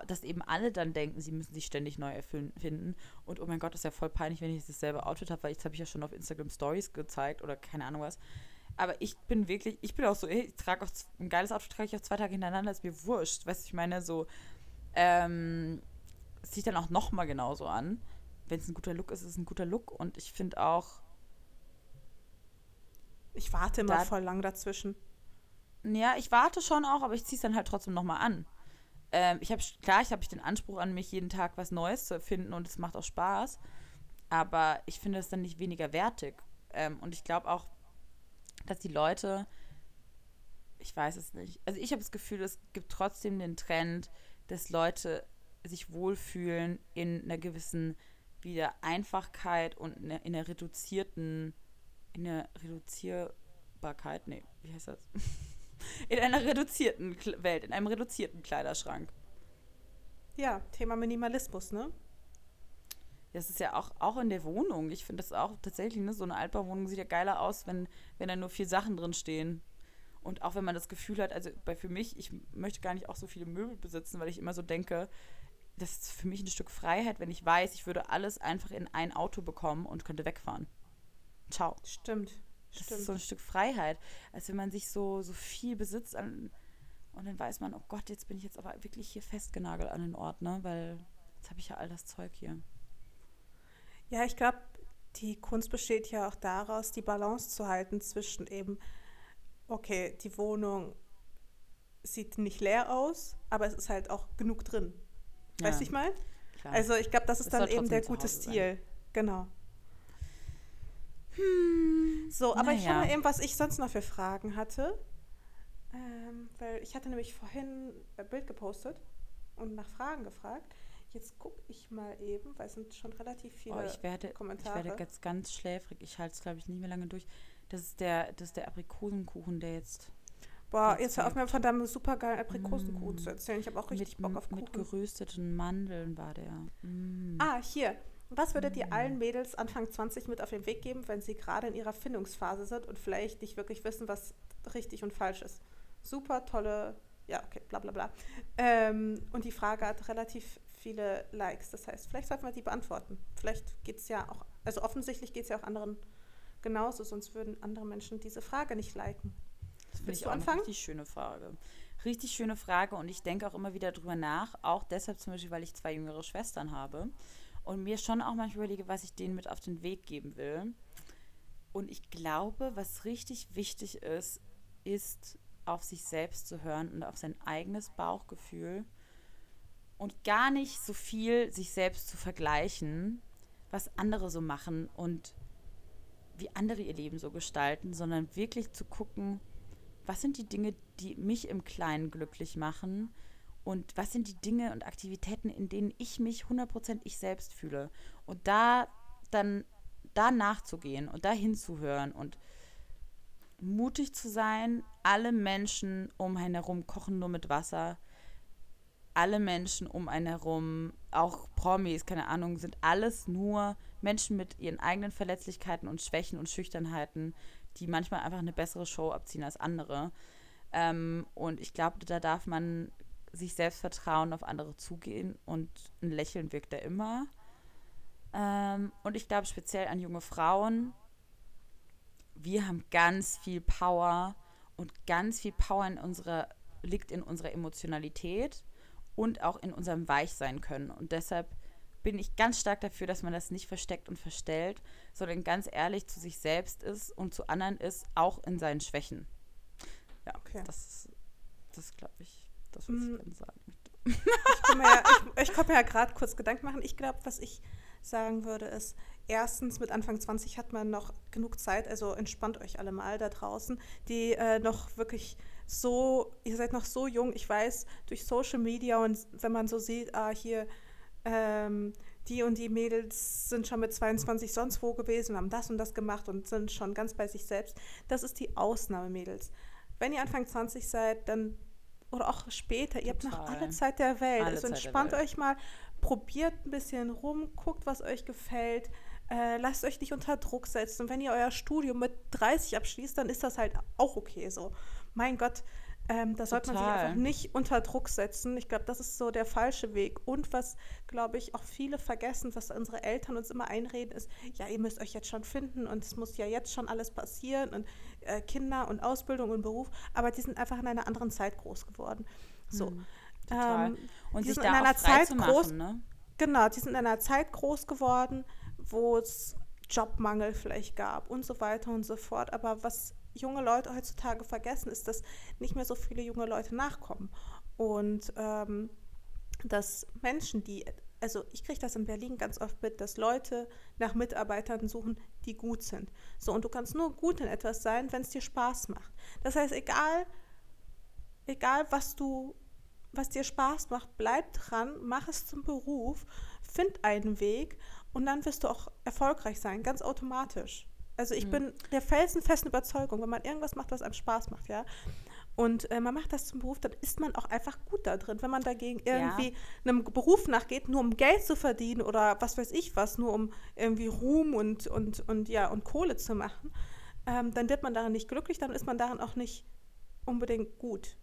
dass eben alle dann denken, sie müssen sich ständig neu erfinden. Und oh mein Gott, das ist ja voll peinlich, wenn ich dasselbe Outfit habe, weil jetzt habe ich ja schon auf Instagram Stories gezeigt oder keine Ahnung was. Aber ich bin wirklich, ich bin auch so, ich trage auch ein geiles Outfit, trage ich auch zwei Tage hintereinander, ist mir wurscht. Weißt du, ich meine, so, ähm, es sieht dann auch nochmal genauso an. Wenn es ein guter Look ist, ist es ein guter Look. Und ich finde auch. Ich warte immer voll lang dazwischen. Ja, ich warte schon auch, aber ich ziehe es dann halt trotzdem nochmal an. Ähm, ich habe, klar, ich habe den Anspruch an mich, jeden Tag was Neues zu erfinden und es macht auch Spaß. Aber ich finde es dann nicht weniger wertig. Ähm, und ich glaube auch, dass die Leute, ich weiß es nicht, also ich habe das Gefühl, es gibt trotzdem den Trend, dass Leute sich wohlfühlen in einer gewissen wieder Einfachkeit und in einer reduzierten, in einer Reduzierbarkeit, nee, wie heißt das? in einer reduzierten Welt, in einem reduzierten Kleiderschrank. Ja, Thema Minimalismus, ne? Das ist ja auch, auch in der Wohnung. Ich finde das auch tatsächlich, ne, so eine Altbauwohnung sieht ja geiler aus, wenn, wenn da nur vier Sachen drin stehen. Und auch wenn man das Gefühl hat, also bei für mich, ich möchte gar nicht auch so viele Möbel besitzen, weil ich immer so denke, das ist für mich ein Stück Freiheit, wenn ich weiß, ich würde alles einfach in ein Auto bekommen und könnte wegfahren. Ciao. Stimmt. Das Stimmt. ist so ein Stück Freiheit, als wenn man sich so, so viel besitzt an, und dann weiß man, oh Gott, jetzt bin ich jetzt aber wirklich hier festgenagelt an den Ort, ne? Weil jetzt habe ich ja all das Zeug hier. Ja, ich glaube, die Kunst besteht ja auch daraus, die Balance zu halten zwischen eben, okay, die Wohnung sieht nicht leer aus, aber es ist halt auch genug drin. Ja, weißt du, ich mal? Also ich glaube, das ist das dann eben der gute Stil. Sein. Genau. Hm, so, aber naja. ich mal eben, was ich sonst noch für Fragen hatte. Ähm, weil ich hatte nämlich vorhin ein Bild gepostet und nach Fragen gefragt. Jetzt gucke ich mal eben, weil es sind schon relativ viele oh, ich werde, Kommentare. Ich werde jetzt ganz schläfrig. Ich halte es, glaube ich, nicht mehr lange durch. Das ist der, das ist der Aprikosenkuchen, der jetzt. Boah, jetzt hör auf mir von deinem supergeilen Aprikosenkuchen mm. zu erzählen. Ich habe auch richtig mit, Bock auf Kuchen. Mit gerösteten Mandeln war der. Mm. Ah, hier. Was würdet ihr allen Mädels Anfang 20 mit auf den Weg geben, wenn sie gerade in ihrer Findungsphase sind und vielleicht nicht wirklich wissen, was richtig und falsch ist? Super tolle, ja, okay, bla bla bla. Ähm, und die Frage hat relativ viele Likes. Das heißt, vielleicht sollten wir die beantworten. Vielleicht geht es ja auch, also offensichtlich geht es ja auch anderen genauso, sonst würden andere Menschen diese Frage nicht liken. Das finde ich auch anfangen? eine richtig schöne Frage. Richtig schöne Frage und ich denke auch immer wieder drüber nach, auch deshalb zum Beispiel, weil ich zwei jüngere Schwestern habe und mir schon auch manchmal überlege, was ich denen mit auf den Weg geben will. Und ich glaube, was richtig wichtig ist, ist auf sich selbst zu hören und auf sein eigenes Bauchgefühl und gar nicht so viel sich selbst zu vergleichen, was andere so machen und wie andere ihr Leben so gestalten, sondern wirklich zu gucken, was sind die Dinge, die mich im Kleinen glücklich machen und was sind die Dinge und Aktivitäten, in denen ich mich 100% ich selbst fühle. Und da dann da nachzugehen und da hinzuhören und mutig zu sein, alle Menschen um einen herum kochen nur mit Wasser alle Menschen um einen herum, auch Promis, keine Ahnung, sind alles nur Menschen mit ihren eigenen Verletzlichkeiten und Schwächen und Schüchternheiten, die manchmal einfach eine bessere Show abziehen als andere. Ähm, und ich glaube, da darf man sich selbst vertrauen, auf andere zugehen und ein Lächeln wirkt da immer. Ähm, und ich glaube speziell an junge Frauen. Wir haben ganz viel Power und ganz viel Power in unserer, liegt in unserer Emotionalität und auch in unserem Weichsein können. Und deshalb bin ich ganz stark dafür, dass man das nicht versteckt und verstellt, sondern ganz ehrlich zu sich selbst ist und zu anderen ist, auch in seinen Schwächen. Ja, okay. das, das glaube ich, das, was mm. ich sagen möchte. Ich komme ja, ich, ich komm ja gerade kurz Gedanken machen. Ich glaube, was ich sagen würde, ist, erstens, mit Anfang 20 hat man noch genug Zeit, also entspannt euch alle mal da draußen, die äh, noch wirklich so, ihr seid noch so jung, ich weiß, durch Social Media und wenn man so sieht, ah, hier, ähm, die und die Mädels sind schon mit 22 sonst wo gewesen, haben das und das gemacht und sind schon ganz bei sich selbst. Das ist die Ausnahme, Mädels. Wenn ihr Anfang 20 seid, dann oder auch später, ihr Total. habt noch alle Zeit der Welt. Alle also entspannt euch mal, probiert ein bisschen rum, guckt, was euch gefällt. Äh, lasst euch nicht unter Druck setzen. Und wenn ihr euer Studium mit 30 abschließt, dann ist das halt auch okay so mein Gott, Ähm, da sollte man sich einfach nicht unter Druck setzen. Ich glaube, das ist so der falsche Weg. Und was, glaube ich, auch viele vergessen, was unsere Eltern uns immer einreden, ist, ja, ihr müsst euch jetzt schon finden und es muss ja jetzt schon alles passieren und äh, Kinder und Ausbildung und Beruf. Aber die sind einfach in einer anderen Zeit groß geworden. So. Hm, total. Ähm, und sich da in einer Zeit machen, groß, ne? Genau, die sind in einer Zeit groß geworden, wo es Jobmangel vielleicht gab und so weiter und so fort. Aber was junge Leute heutzutage vergessen, ist, dass nicht mehr so viele junge Leute nachkommen. Und ähm, dass Menschen, die, also ich kriege das in Berlin ganz oft mit, dass Leute nach Mitarbeitern suchen, die gut sind. So, und du kannst nur gut in etwas sein, wenn es dir Spaß macht. Das heißt, egal, egal was du, was dir Spaß macht, bleib dran, mach es zum Beruf, find einen Weg und dann wirst du auch erfolgreich sein, ganz automatisch. Also ich mhm. bin der felsenfesten Überzeugung, wenn man irgendwas macht, was einem Spaß macht, ja, und äh, man macht das zum Beruf, dann ist man auch einfach gut da drin. Wenn man dagegen irgendwie ja. einem Beruf nachgeht, nur um Geld zu verdienen oder was weiß ich was, nur um irgendwie Ruhm und, und, und, ja, und Kohle zu machen, ähm, dann wird man darin nicht glücklich, dann ist man darin auch nicht unbedingt gut.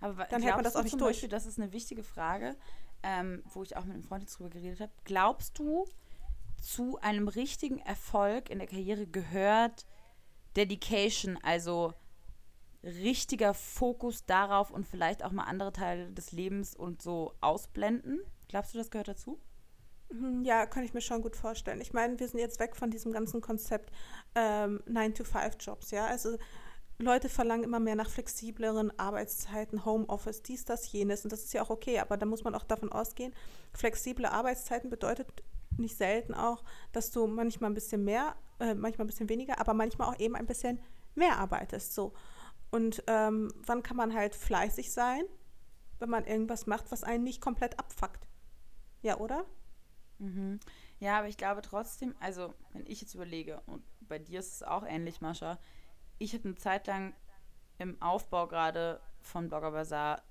Aber dann hält man das auch nicht zum durch. Beispiel, das ist eine wichtige Frage, ähm, wo ich auch mit einem Freund drüber geredet habe. Glaubst du, zu einem richtigen Erfolg in der Karriere gehört Dedication, also richtiger Fokus darauf und vielleicht auch mal andere Teile des Lebens und so ausblenden. Glaubst du, das gehört dazu? Hm, ja, kann ich mir schon gut vorstellen. Ich meine, wir sind jetzt weg von diesem ganzen Konzept ähm, 9-to-5-Jobs, ja. Also Leute verlangen immer mehr nach flexibleren Arbeitszeiten, Homeoffice, dies, das, jenes. Und das ist ja auch okay, aber da muss man auch davon ausgehen, flexible Arbeitszeiten bedeutet nicht selten auch, dass du manchmal ein bisschen mehr, äh, manchmal ein bisschen weniger, aber manchmal auch eben ein bisschen mehr arbeitest. So. Und ähm, wann kann man halt fleißig sein, wenn man irgendwas macht, was einen nicht komplett abfuckt? Ja, oder? Mhm. Ja, aber ich glaube trotzdem, also wenn ich jetzt überlege, und bei dir ist es auch ähnlich, Mascha, ich habe eine Zeit lang im Aufbau gerade von Blogger Bazaar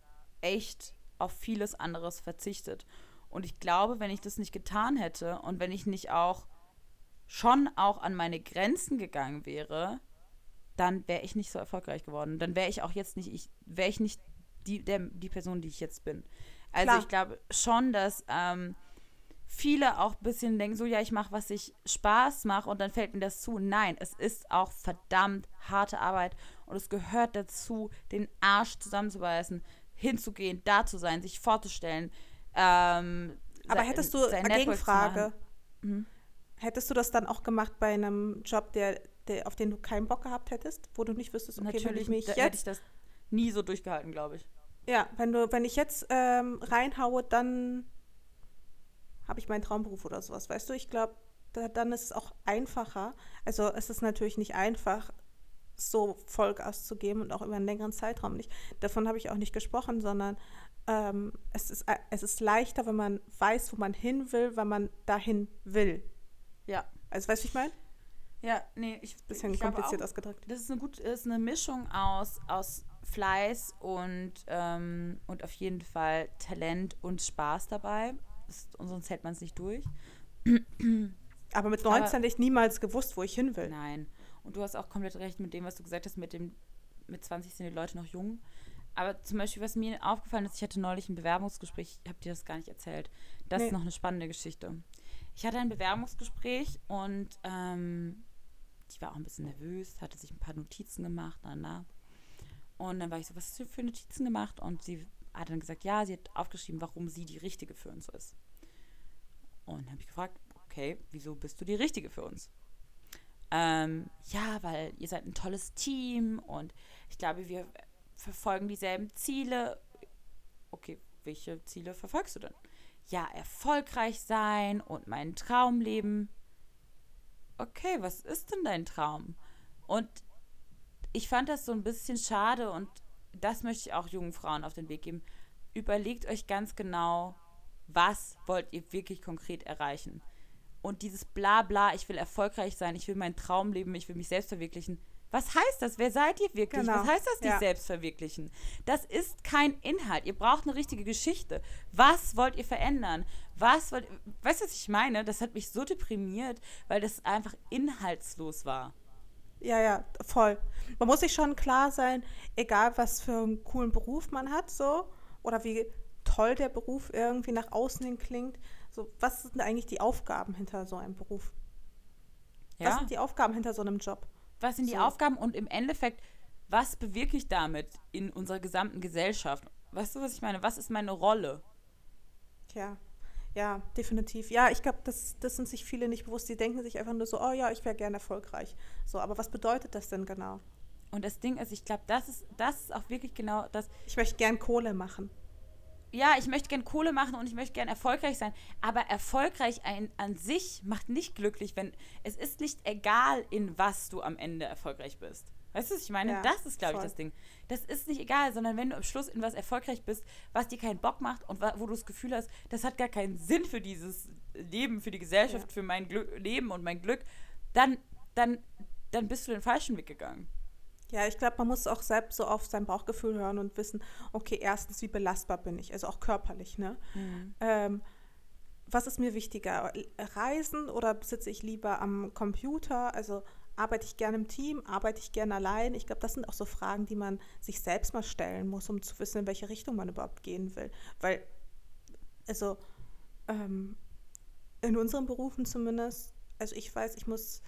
echt auf vieles anderes verzichtet. Und ich glaube, wenn ich das nicht getan hätte und wenn ich nicht auch schon auch an meine Grenzen gegangen wäre, dann wäre ich nicht so erfolgreich geworden. Dann wäre ich auch jetzt nicht, ich wäre ich nicht die, der, die Person, die ich jetzt bin. Also Klar. ich glaube schon, dass ähm, viele auch ein bisschen denken, so ja, ich mache, was ich Spaß mache und dann fällt mir das zu. Nein, es ist auch verdammt harte Arbeit und es gehört dazu, den Arsch zusammenzubeißen, hinzugehen, da zu sein, sich vorzustellen. Ähm, Aber hättest du eine Gegenfrage? Mhm. Hättest du das dann auch gemacht bei einem Job, der der, auf den du keinen Bock gehabt hättest, wo du nicht wüsstest, okay, Natürlich, wenn ich mich da, jetzt... hätte ich das nie so durchgehalten, glaube ich. Ja, wenn du, wenn ich jetzt ähm, reinhaue, dann habe ich meinen Traumberuf oder sowas, weißt du? Ich glaube, da, dann ist es auch einfacher. Also es ist natürlich nicht einfach, so Vollgas zu geben und auch über einen längeren Zeitraum nicht. Davon habe ich auch nicht gesprochen, sondern ähm, es, ist, es ist leichter, wenn man weiß, wo man hin will, wenn man dahin will. Ja. Also weißt du, ich meine? Ja, nee, ich. Bisschen ich kompliziert auch, ausgedrückt. Das ist eine gut, ist eine Mischung aus, aus Fleiß und, ähm, und auf jeden Fall Talent und Spaß dabei. Das, und sonst hält man es nicht durch. Aber mit 19 hätte ich niemals gewusst, wo ich hin will. Nein. Und du hast auch komplett recht mit dem, was du gesagt hast, mit dem, mit 20 sind die Leute noch jung. Aber zum Beispiel, was mir aufgefallen ist, ich hatte neulich ein Bewerbungsgespräch, ich habe dir das gar nicht erzählt. Das nee. ist noch eine spannende Geschichte. Ich hatte ein Bewerbungsgespräch und ähm, die war auch ein bisschen nervös, hatte sich ein paar Notizen gemacht, na, na. Und dann war ich so, was hast du für Notizen gemacht? Und sie hat dann gesagt, ja, sie hat aufgeschrieben, warum sie die Richtige für uns ist. Und dann habe ich gefragt, okay, wieso bist du die Richtige für uns? Ähm, ja, weil ihr seid ein tolles Team und ich glaube, wir verfolgen dieselben Ziele. Okay, welche Ziele verfolgst du denn? Ja, erfolgreich sein und mein Traumleben okay, was ist denn dein Traum? Und ich fand das so ein bisschen schade und das möchte ich auch jungen Frauen auf den Weg geben. Überlegt euch ganz genau, was wollt ihr wirklich konkret erreichen. Und dieses Blabla, ich will erfolgreich sein, ich will meinen Traum leben, ich will mich selbst verwirklichen, was heißt das? Wer seid ihr wirklich? Genau. Was heißt das, die ja. selbst verwirklichen? Das ist kein Inhalt. Ihr braucht eine richtige Geschichte. Was wollt ihr verändern? Was wollt Weißt du, was ich meine? Das hat mich so deprimiert, weil das einfach inhaltslos war. Ja, ja, voll. Man muss sich schon klar sein, egal was für einen coolen Beruf man hat, so, oder wie toll der Beruf irgendwie nach außen hin klingt. So, was sind eigentlich die Aufgaben hinter so einem Beruf? Ja? Was sind die Aufgaben hinter so einem Job? Was sind die So. Aufgaben und im Endeffekt, was bewirke ich damit in unserer gesamten Gesellschaft? Weißt du, was ich meine? Was ist meine Rolle? Ja, ja, definitiv. Ja, ich glaube, das, das sind sich viele nicht bewusst. Die denken sich einfach nur so, oh ja, ich wäre gerne erfolgreich. So, aber was bedeutet das denn genau? Und das Ding ist, ich glaube, das ist, das ist auch wirklich genau das. Ich möchte gern Kohle machen. Ja, ich möchte gern Kohle machen und ich möchte gern erfolgreich sein. Aber erfolgreich ein, an sich macht nicht glücklich, wenn es ist nicht egal, in was du am Ende erfolgreich bist. Weißt du, was ich meine? Ja, das ist, glaube ich, das Ding. Das ist nicht egal, sondern wenn du am Schluss in was erfolgreich bist, was dir keinen Bock macht und wo du das Gefühl hast, das hat gar keinen Sinn für dieses Leben, für die Gesellschaft, Ja. für mein Glück, Leben und mein Glück, dann, dann, dann bist du den falschen Weg gegangen. Ja, ich glaube, man muss auch selbst so auf sein Bauchgefühl hören und wissen, okay, erstens, wie belastbar bin ich, also auch körperlich, ne? Ähm, was ist mir wichtiger, Reisen oder sitze ich lieber am Computer? Also arbeite ich gerne im Team, arbeite ich gerne allein? Ich glaube, das sind auch so Fragen, die man sich selbst mal stellen muss, um zu wissen, in welche Richtung man überhaupt gehen will. Weil, also ähm, in unseren Berufen zumindest, also ich weiß, ich muss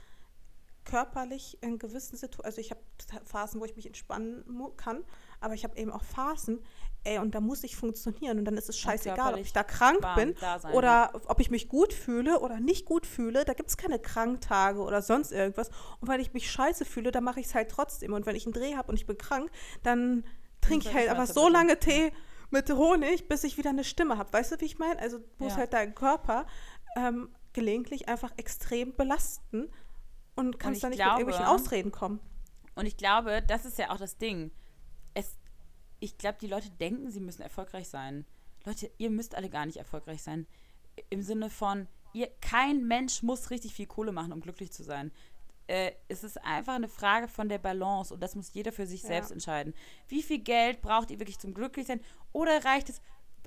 körperlich in gewissen Situationen, also ich habe Phasen, wo ich mich entspannen kann, aber ich habe eben auch Phasen, ey, und da muss ich funktionieren und dann ist es scheißegal, ob ich da krank warm bin da sein, oder ob ich mich gut fühle oder nicht gut fühle, da gibt es keine Kranktage oder sonst irgendwas und wenn ich mich scheiße fühle, dann mache ich es halt trotzdem und wenn ich einen Dreh habe und ich bin krank, dann trinke ich halt aber so lange Tee mit Honig, bis ich wieder eine Stimme habe. Weißt du, wie ich meine? Also muss Ja. halt dein Körper ähm, gelegentlich einfach extrem belasten und kannst dann nicht glaube- mit irgendwelchen Ausreden kommen. Und ich glaube, das ist ja auch das Ding. Es, ich glaube, die Leute denken, sie müssen erfolgreich sein. Leute, ihr müsst alle gar nicht erfolgreich sein. Im Sinne von, ihr, kein Mensch muss richtig viel Kohle machen, um glücklich zu sein. Äh, es ist einfach eine Frage von der Balance und das muss jeder für sich Ja. selbst entscheiden. Wie viel Geld braucht ihr wirklich zum Glücklichsein? Oder reicht es,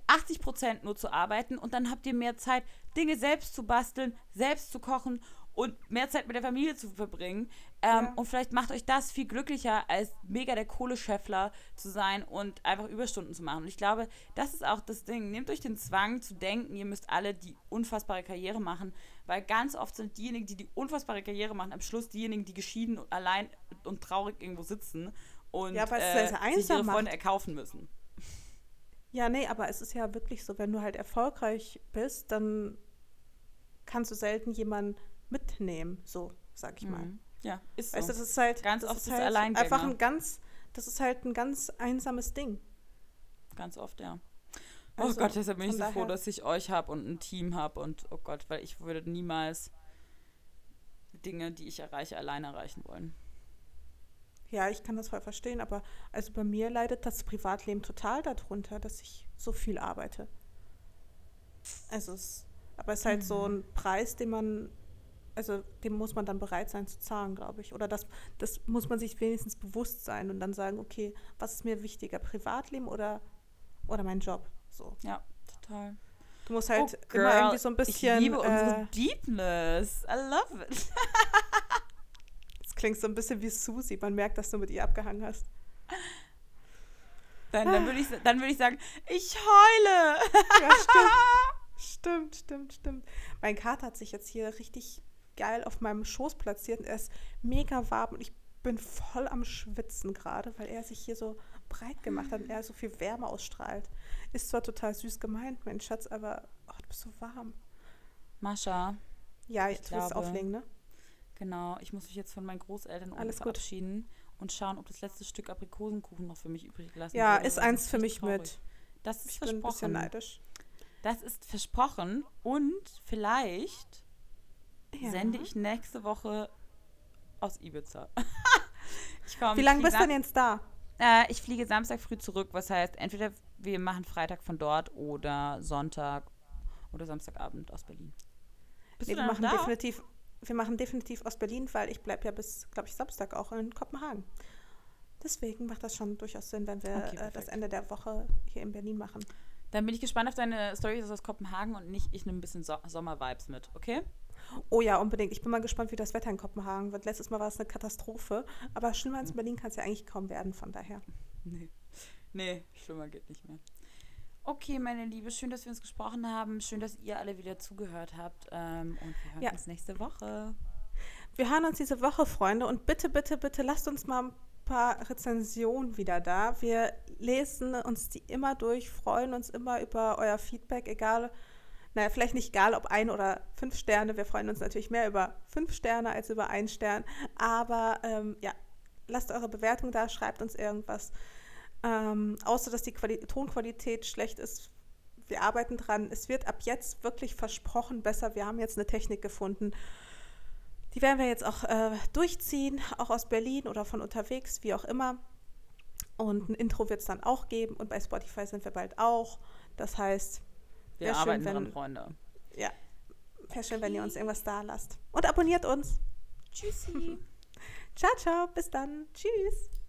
80% nur zu arbeiten und dann habt ihr mehr Zeit, Dinge selbst zu basteln, selbst zu kochen und mehr Zeit mit der Familie zu verbringen. Ähm, Ja. Und vielleicht macht euch das viel glücklicher, als mega der Kohlescheffler zu sein und einfach Überstunden zu machen. Und ich glaube, das ist auch das Ding. Nehmt euch den Zwang zu denken, ihr müsst alle die unfassbare Karriere machen, weil ganz oft sind diejenigen, die die unfassbare Karriere machen, am Schluss diejenigen, die geschieden und allein und traurig irgendwo sitzen und Ja, äh, sich ihre Freunde macht. erkaufen müssen. Ja, nee, aber es ist ja wirklich so, wenn du halt erfolgreich bist, dann kannst du selten jemanden mitnehmen, so sag ich mal. Mhm. Ja, ist so. Weißt du, das ist halt Ganz das oft ist halt einfach ein ganz, das ist halt ein ganz einsames Ding. Ganz oft, ja. Also, oh Gott, deshalb bin ich so froh, dass ich euch habe und ein Team habe und oh Gott, weil ich würde niemals Dinge, die ich erreiche, alleine erreichen wollen. Ja, ich kann das voll verstehen, aber also bei mir leidet das Privatleben total darunter, dass ich so viel arbeite. Also es, aber es ist halt so Mhm. ein Preis, den man, also dem muss man dann bereit sein zu zahlen, glaube ich. Oder das, das muss man sich wenigstens bewusst sein und dann sagen, okay, was ist mir wichtiger, Privatleben oder, oder mein Job? So. Ja, total. Du musst halt oh, immer irgendwie so ein ich bisschen. liebe unsere äh, Deepness. I love it. Es klingt so ein bisschen wie Susi. Man merkt, dass du mit ihr abgehangen hast. Dann, dann würde ich, dann würd ich sagen, ich heule. Ja, stimmt. Stimmt, stimmt, stimmt. Mein Kater hat sich jetzt hier richtig geil auf meinem Schoß platziert und er ist mega warm und ich bin voll am Schwitzen gerade, weil er sich hier so breit gemacht hat und er so viel Wärme ausstrahlt. Ist zwar total süß gemeint, mein Schatz, aber oh, du bist so warm. Mascha, Ja, Ich du glaube, auflegen, ne? genau, ich muss mich jetzt von meinen Großeltern Alles gut. verabschieden und schauen, ob das letzte Stück Aprikosenkuchen noch für mich übrig gelassen Ja, wurde, ist weil eins für mich ich traurig. mit. Das ist Ich bin ein bisschen versprochen. neidisch. Das ist versprochen und vielleicht Ja. sende ich nächste Woche aus Ibiza. komm, Wie lange bist du denn jetzt da? Äh, ich fliege Samstag früh zurück, was heißt, entweder wir machen Freitag von dort oder Sonntag oder Samstagabend aus Berlin. Bist Nee, du wir, machen da? definitiv, wir machen definitiv aus Berlin, weil ich bleibe ja bis, glaube ich, Samstag auch in Kopenhagen. Deswegen macht das schon durchaus Sinn, wenn wir Okay, äh, das. Ende der Woche hier in Berlin machen. Dann bin ich gespannt auf deine Stories aus Kopenhagen und nicht, ich nehme ein bisschen so Sommer-Vibes mit, okay? Oh ja, unbedingt. Ich bin mal gespannt, wie das Wetter in Kopenhagen wird. Letztes Mal war es eine Katastrophe. Aber schlimmer als in Berlin kann es ja eigentlich kaum werden, von daher. Nee. Nee, schlimmer geht nicht mehr. Okay, meine Liebe, schön, dass wir uns gesprochen haben. Schön, dass ihr alle wieder zugehört habt. Ähm, und wir hören Ja. uns nächste Woche. Wir hören uns diese Woche, Freunde. Und bitte, bitte, bitte lasst uns mal ein paar Rezensionen wieder da. Wir lesen uns die immer durch, freuen uns immer über euer Feedback, egal, naja, vielleicht nicht egal, ob ein oder fünf Sterne. Wir freuen uns natürlich mehr über fünf Sterne als über einen Stern. Aber ähm, ja, lasst eure Bewertung da, schreibt uns irgendwas. Ähm, außer, dass die Quali Tonqualität schlecht ist. Wir arbeiten dran. Es wird ab jetzt wirklich versprochen besser. Wir haben jetzt eine Technik gefunden. Die werden wir jetzt auch äh, durchziehen, auch aus Berlin oder von unterwegs, wie auch immer. Und ein Intro wird es dann auch geben und bei Spotify sind wir bald auch. Das heißt, Wir schön, arbeiten wenn- dran, Freunde. ja, wäre schön, wenn ihr uns irgendwas da lasst. Und abonniert uns. Tschüssi. Ciao, ciao, bis dann. Tschüss.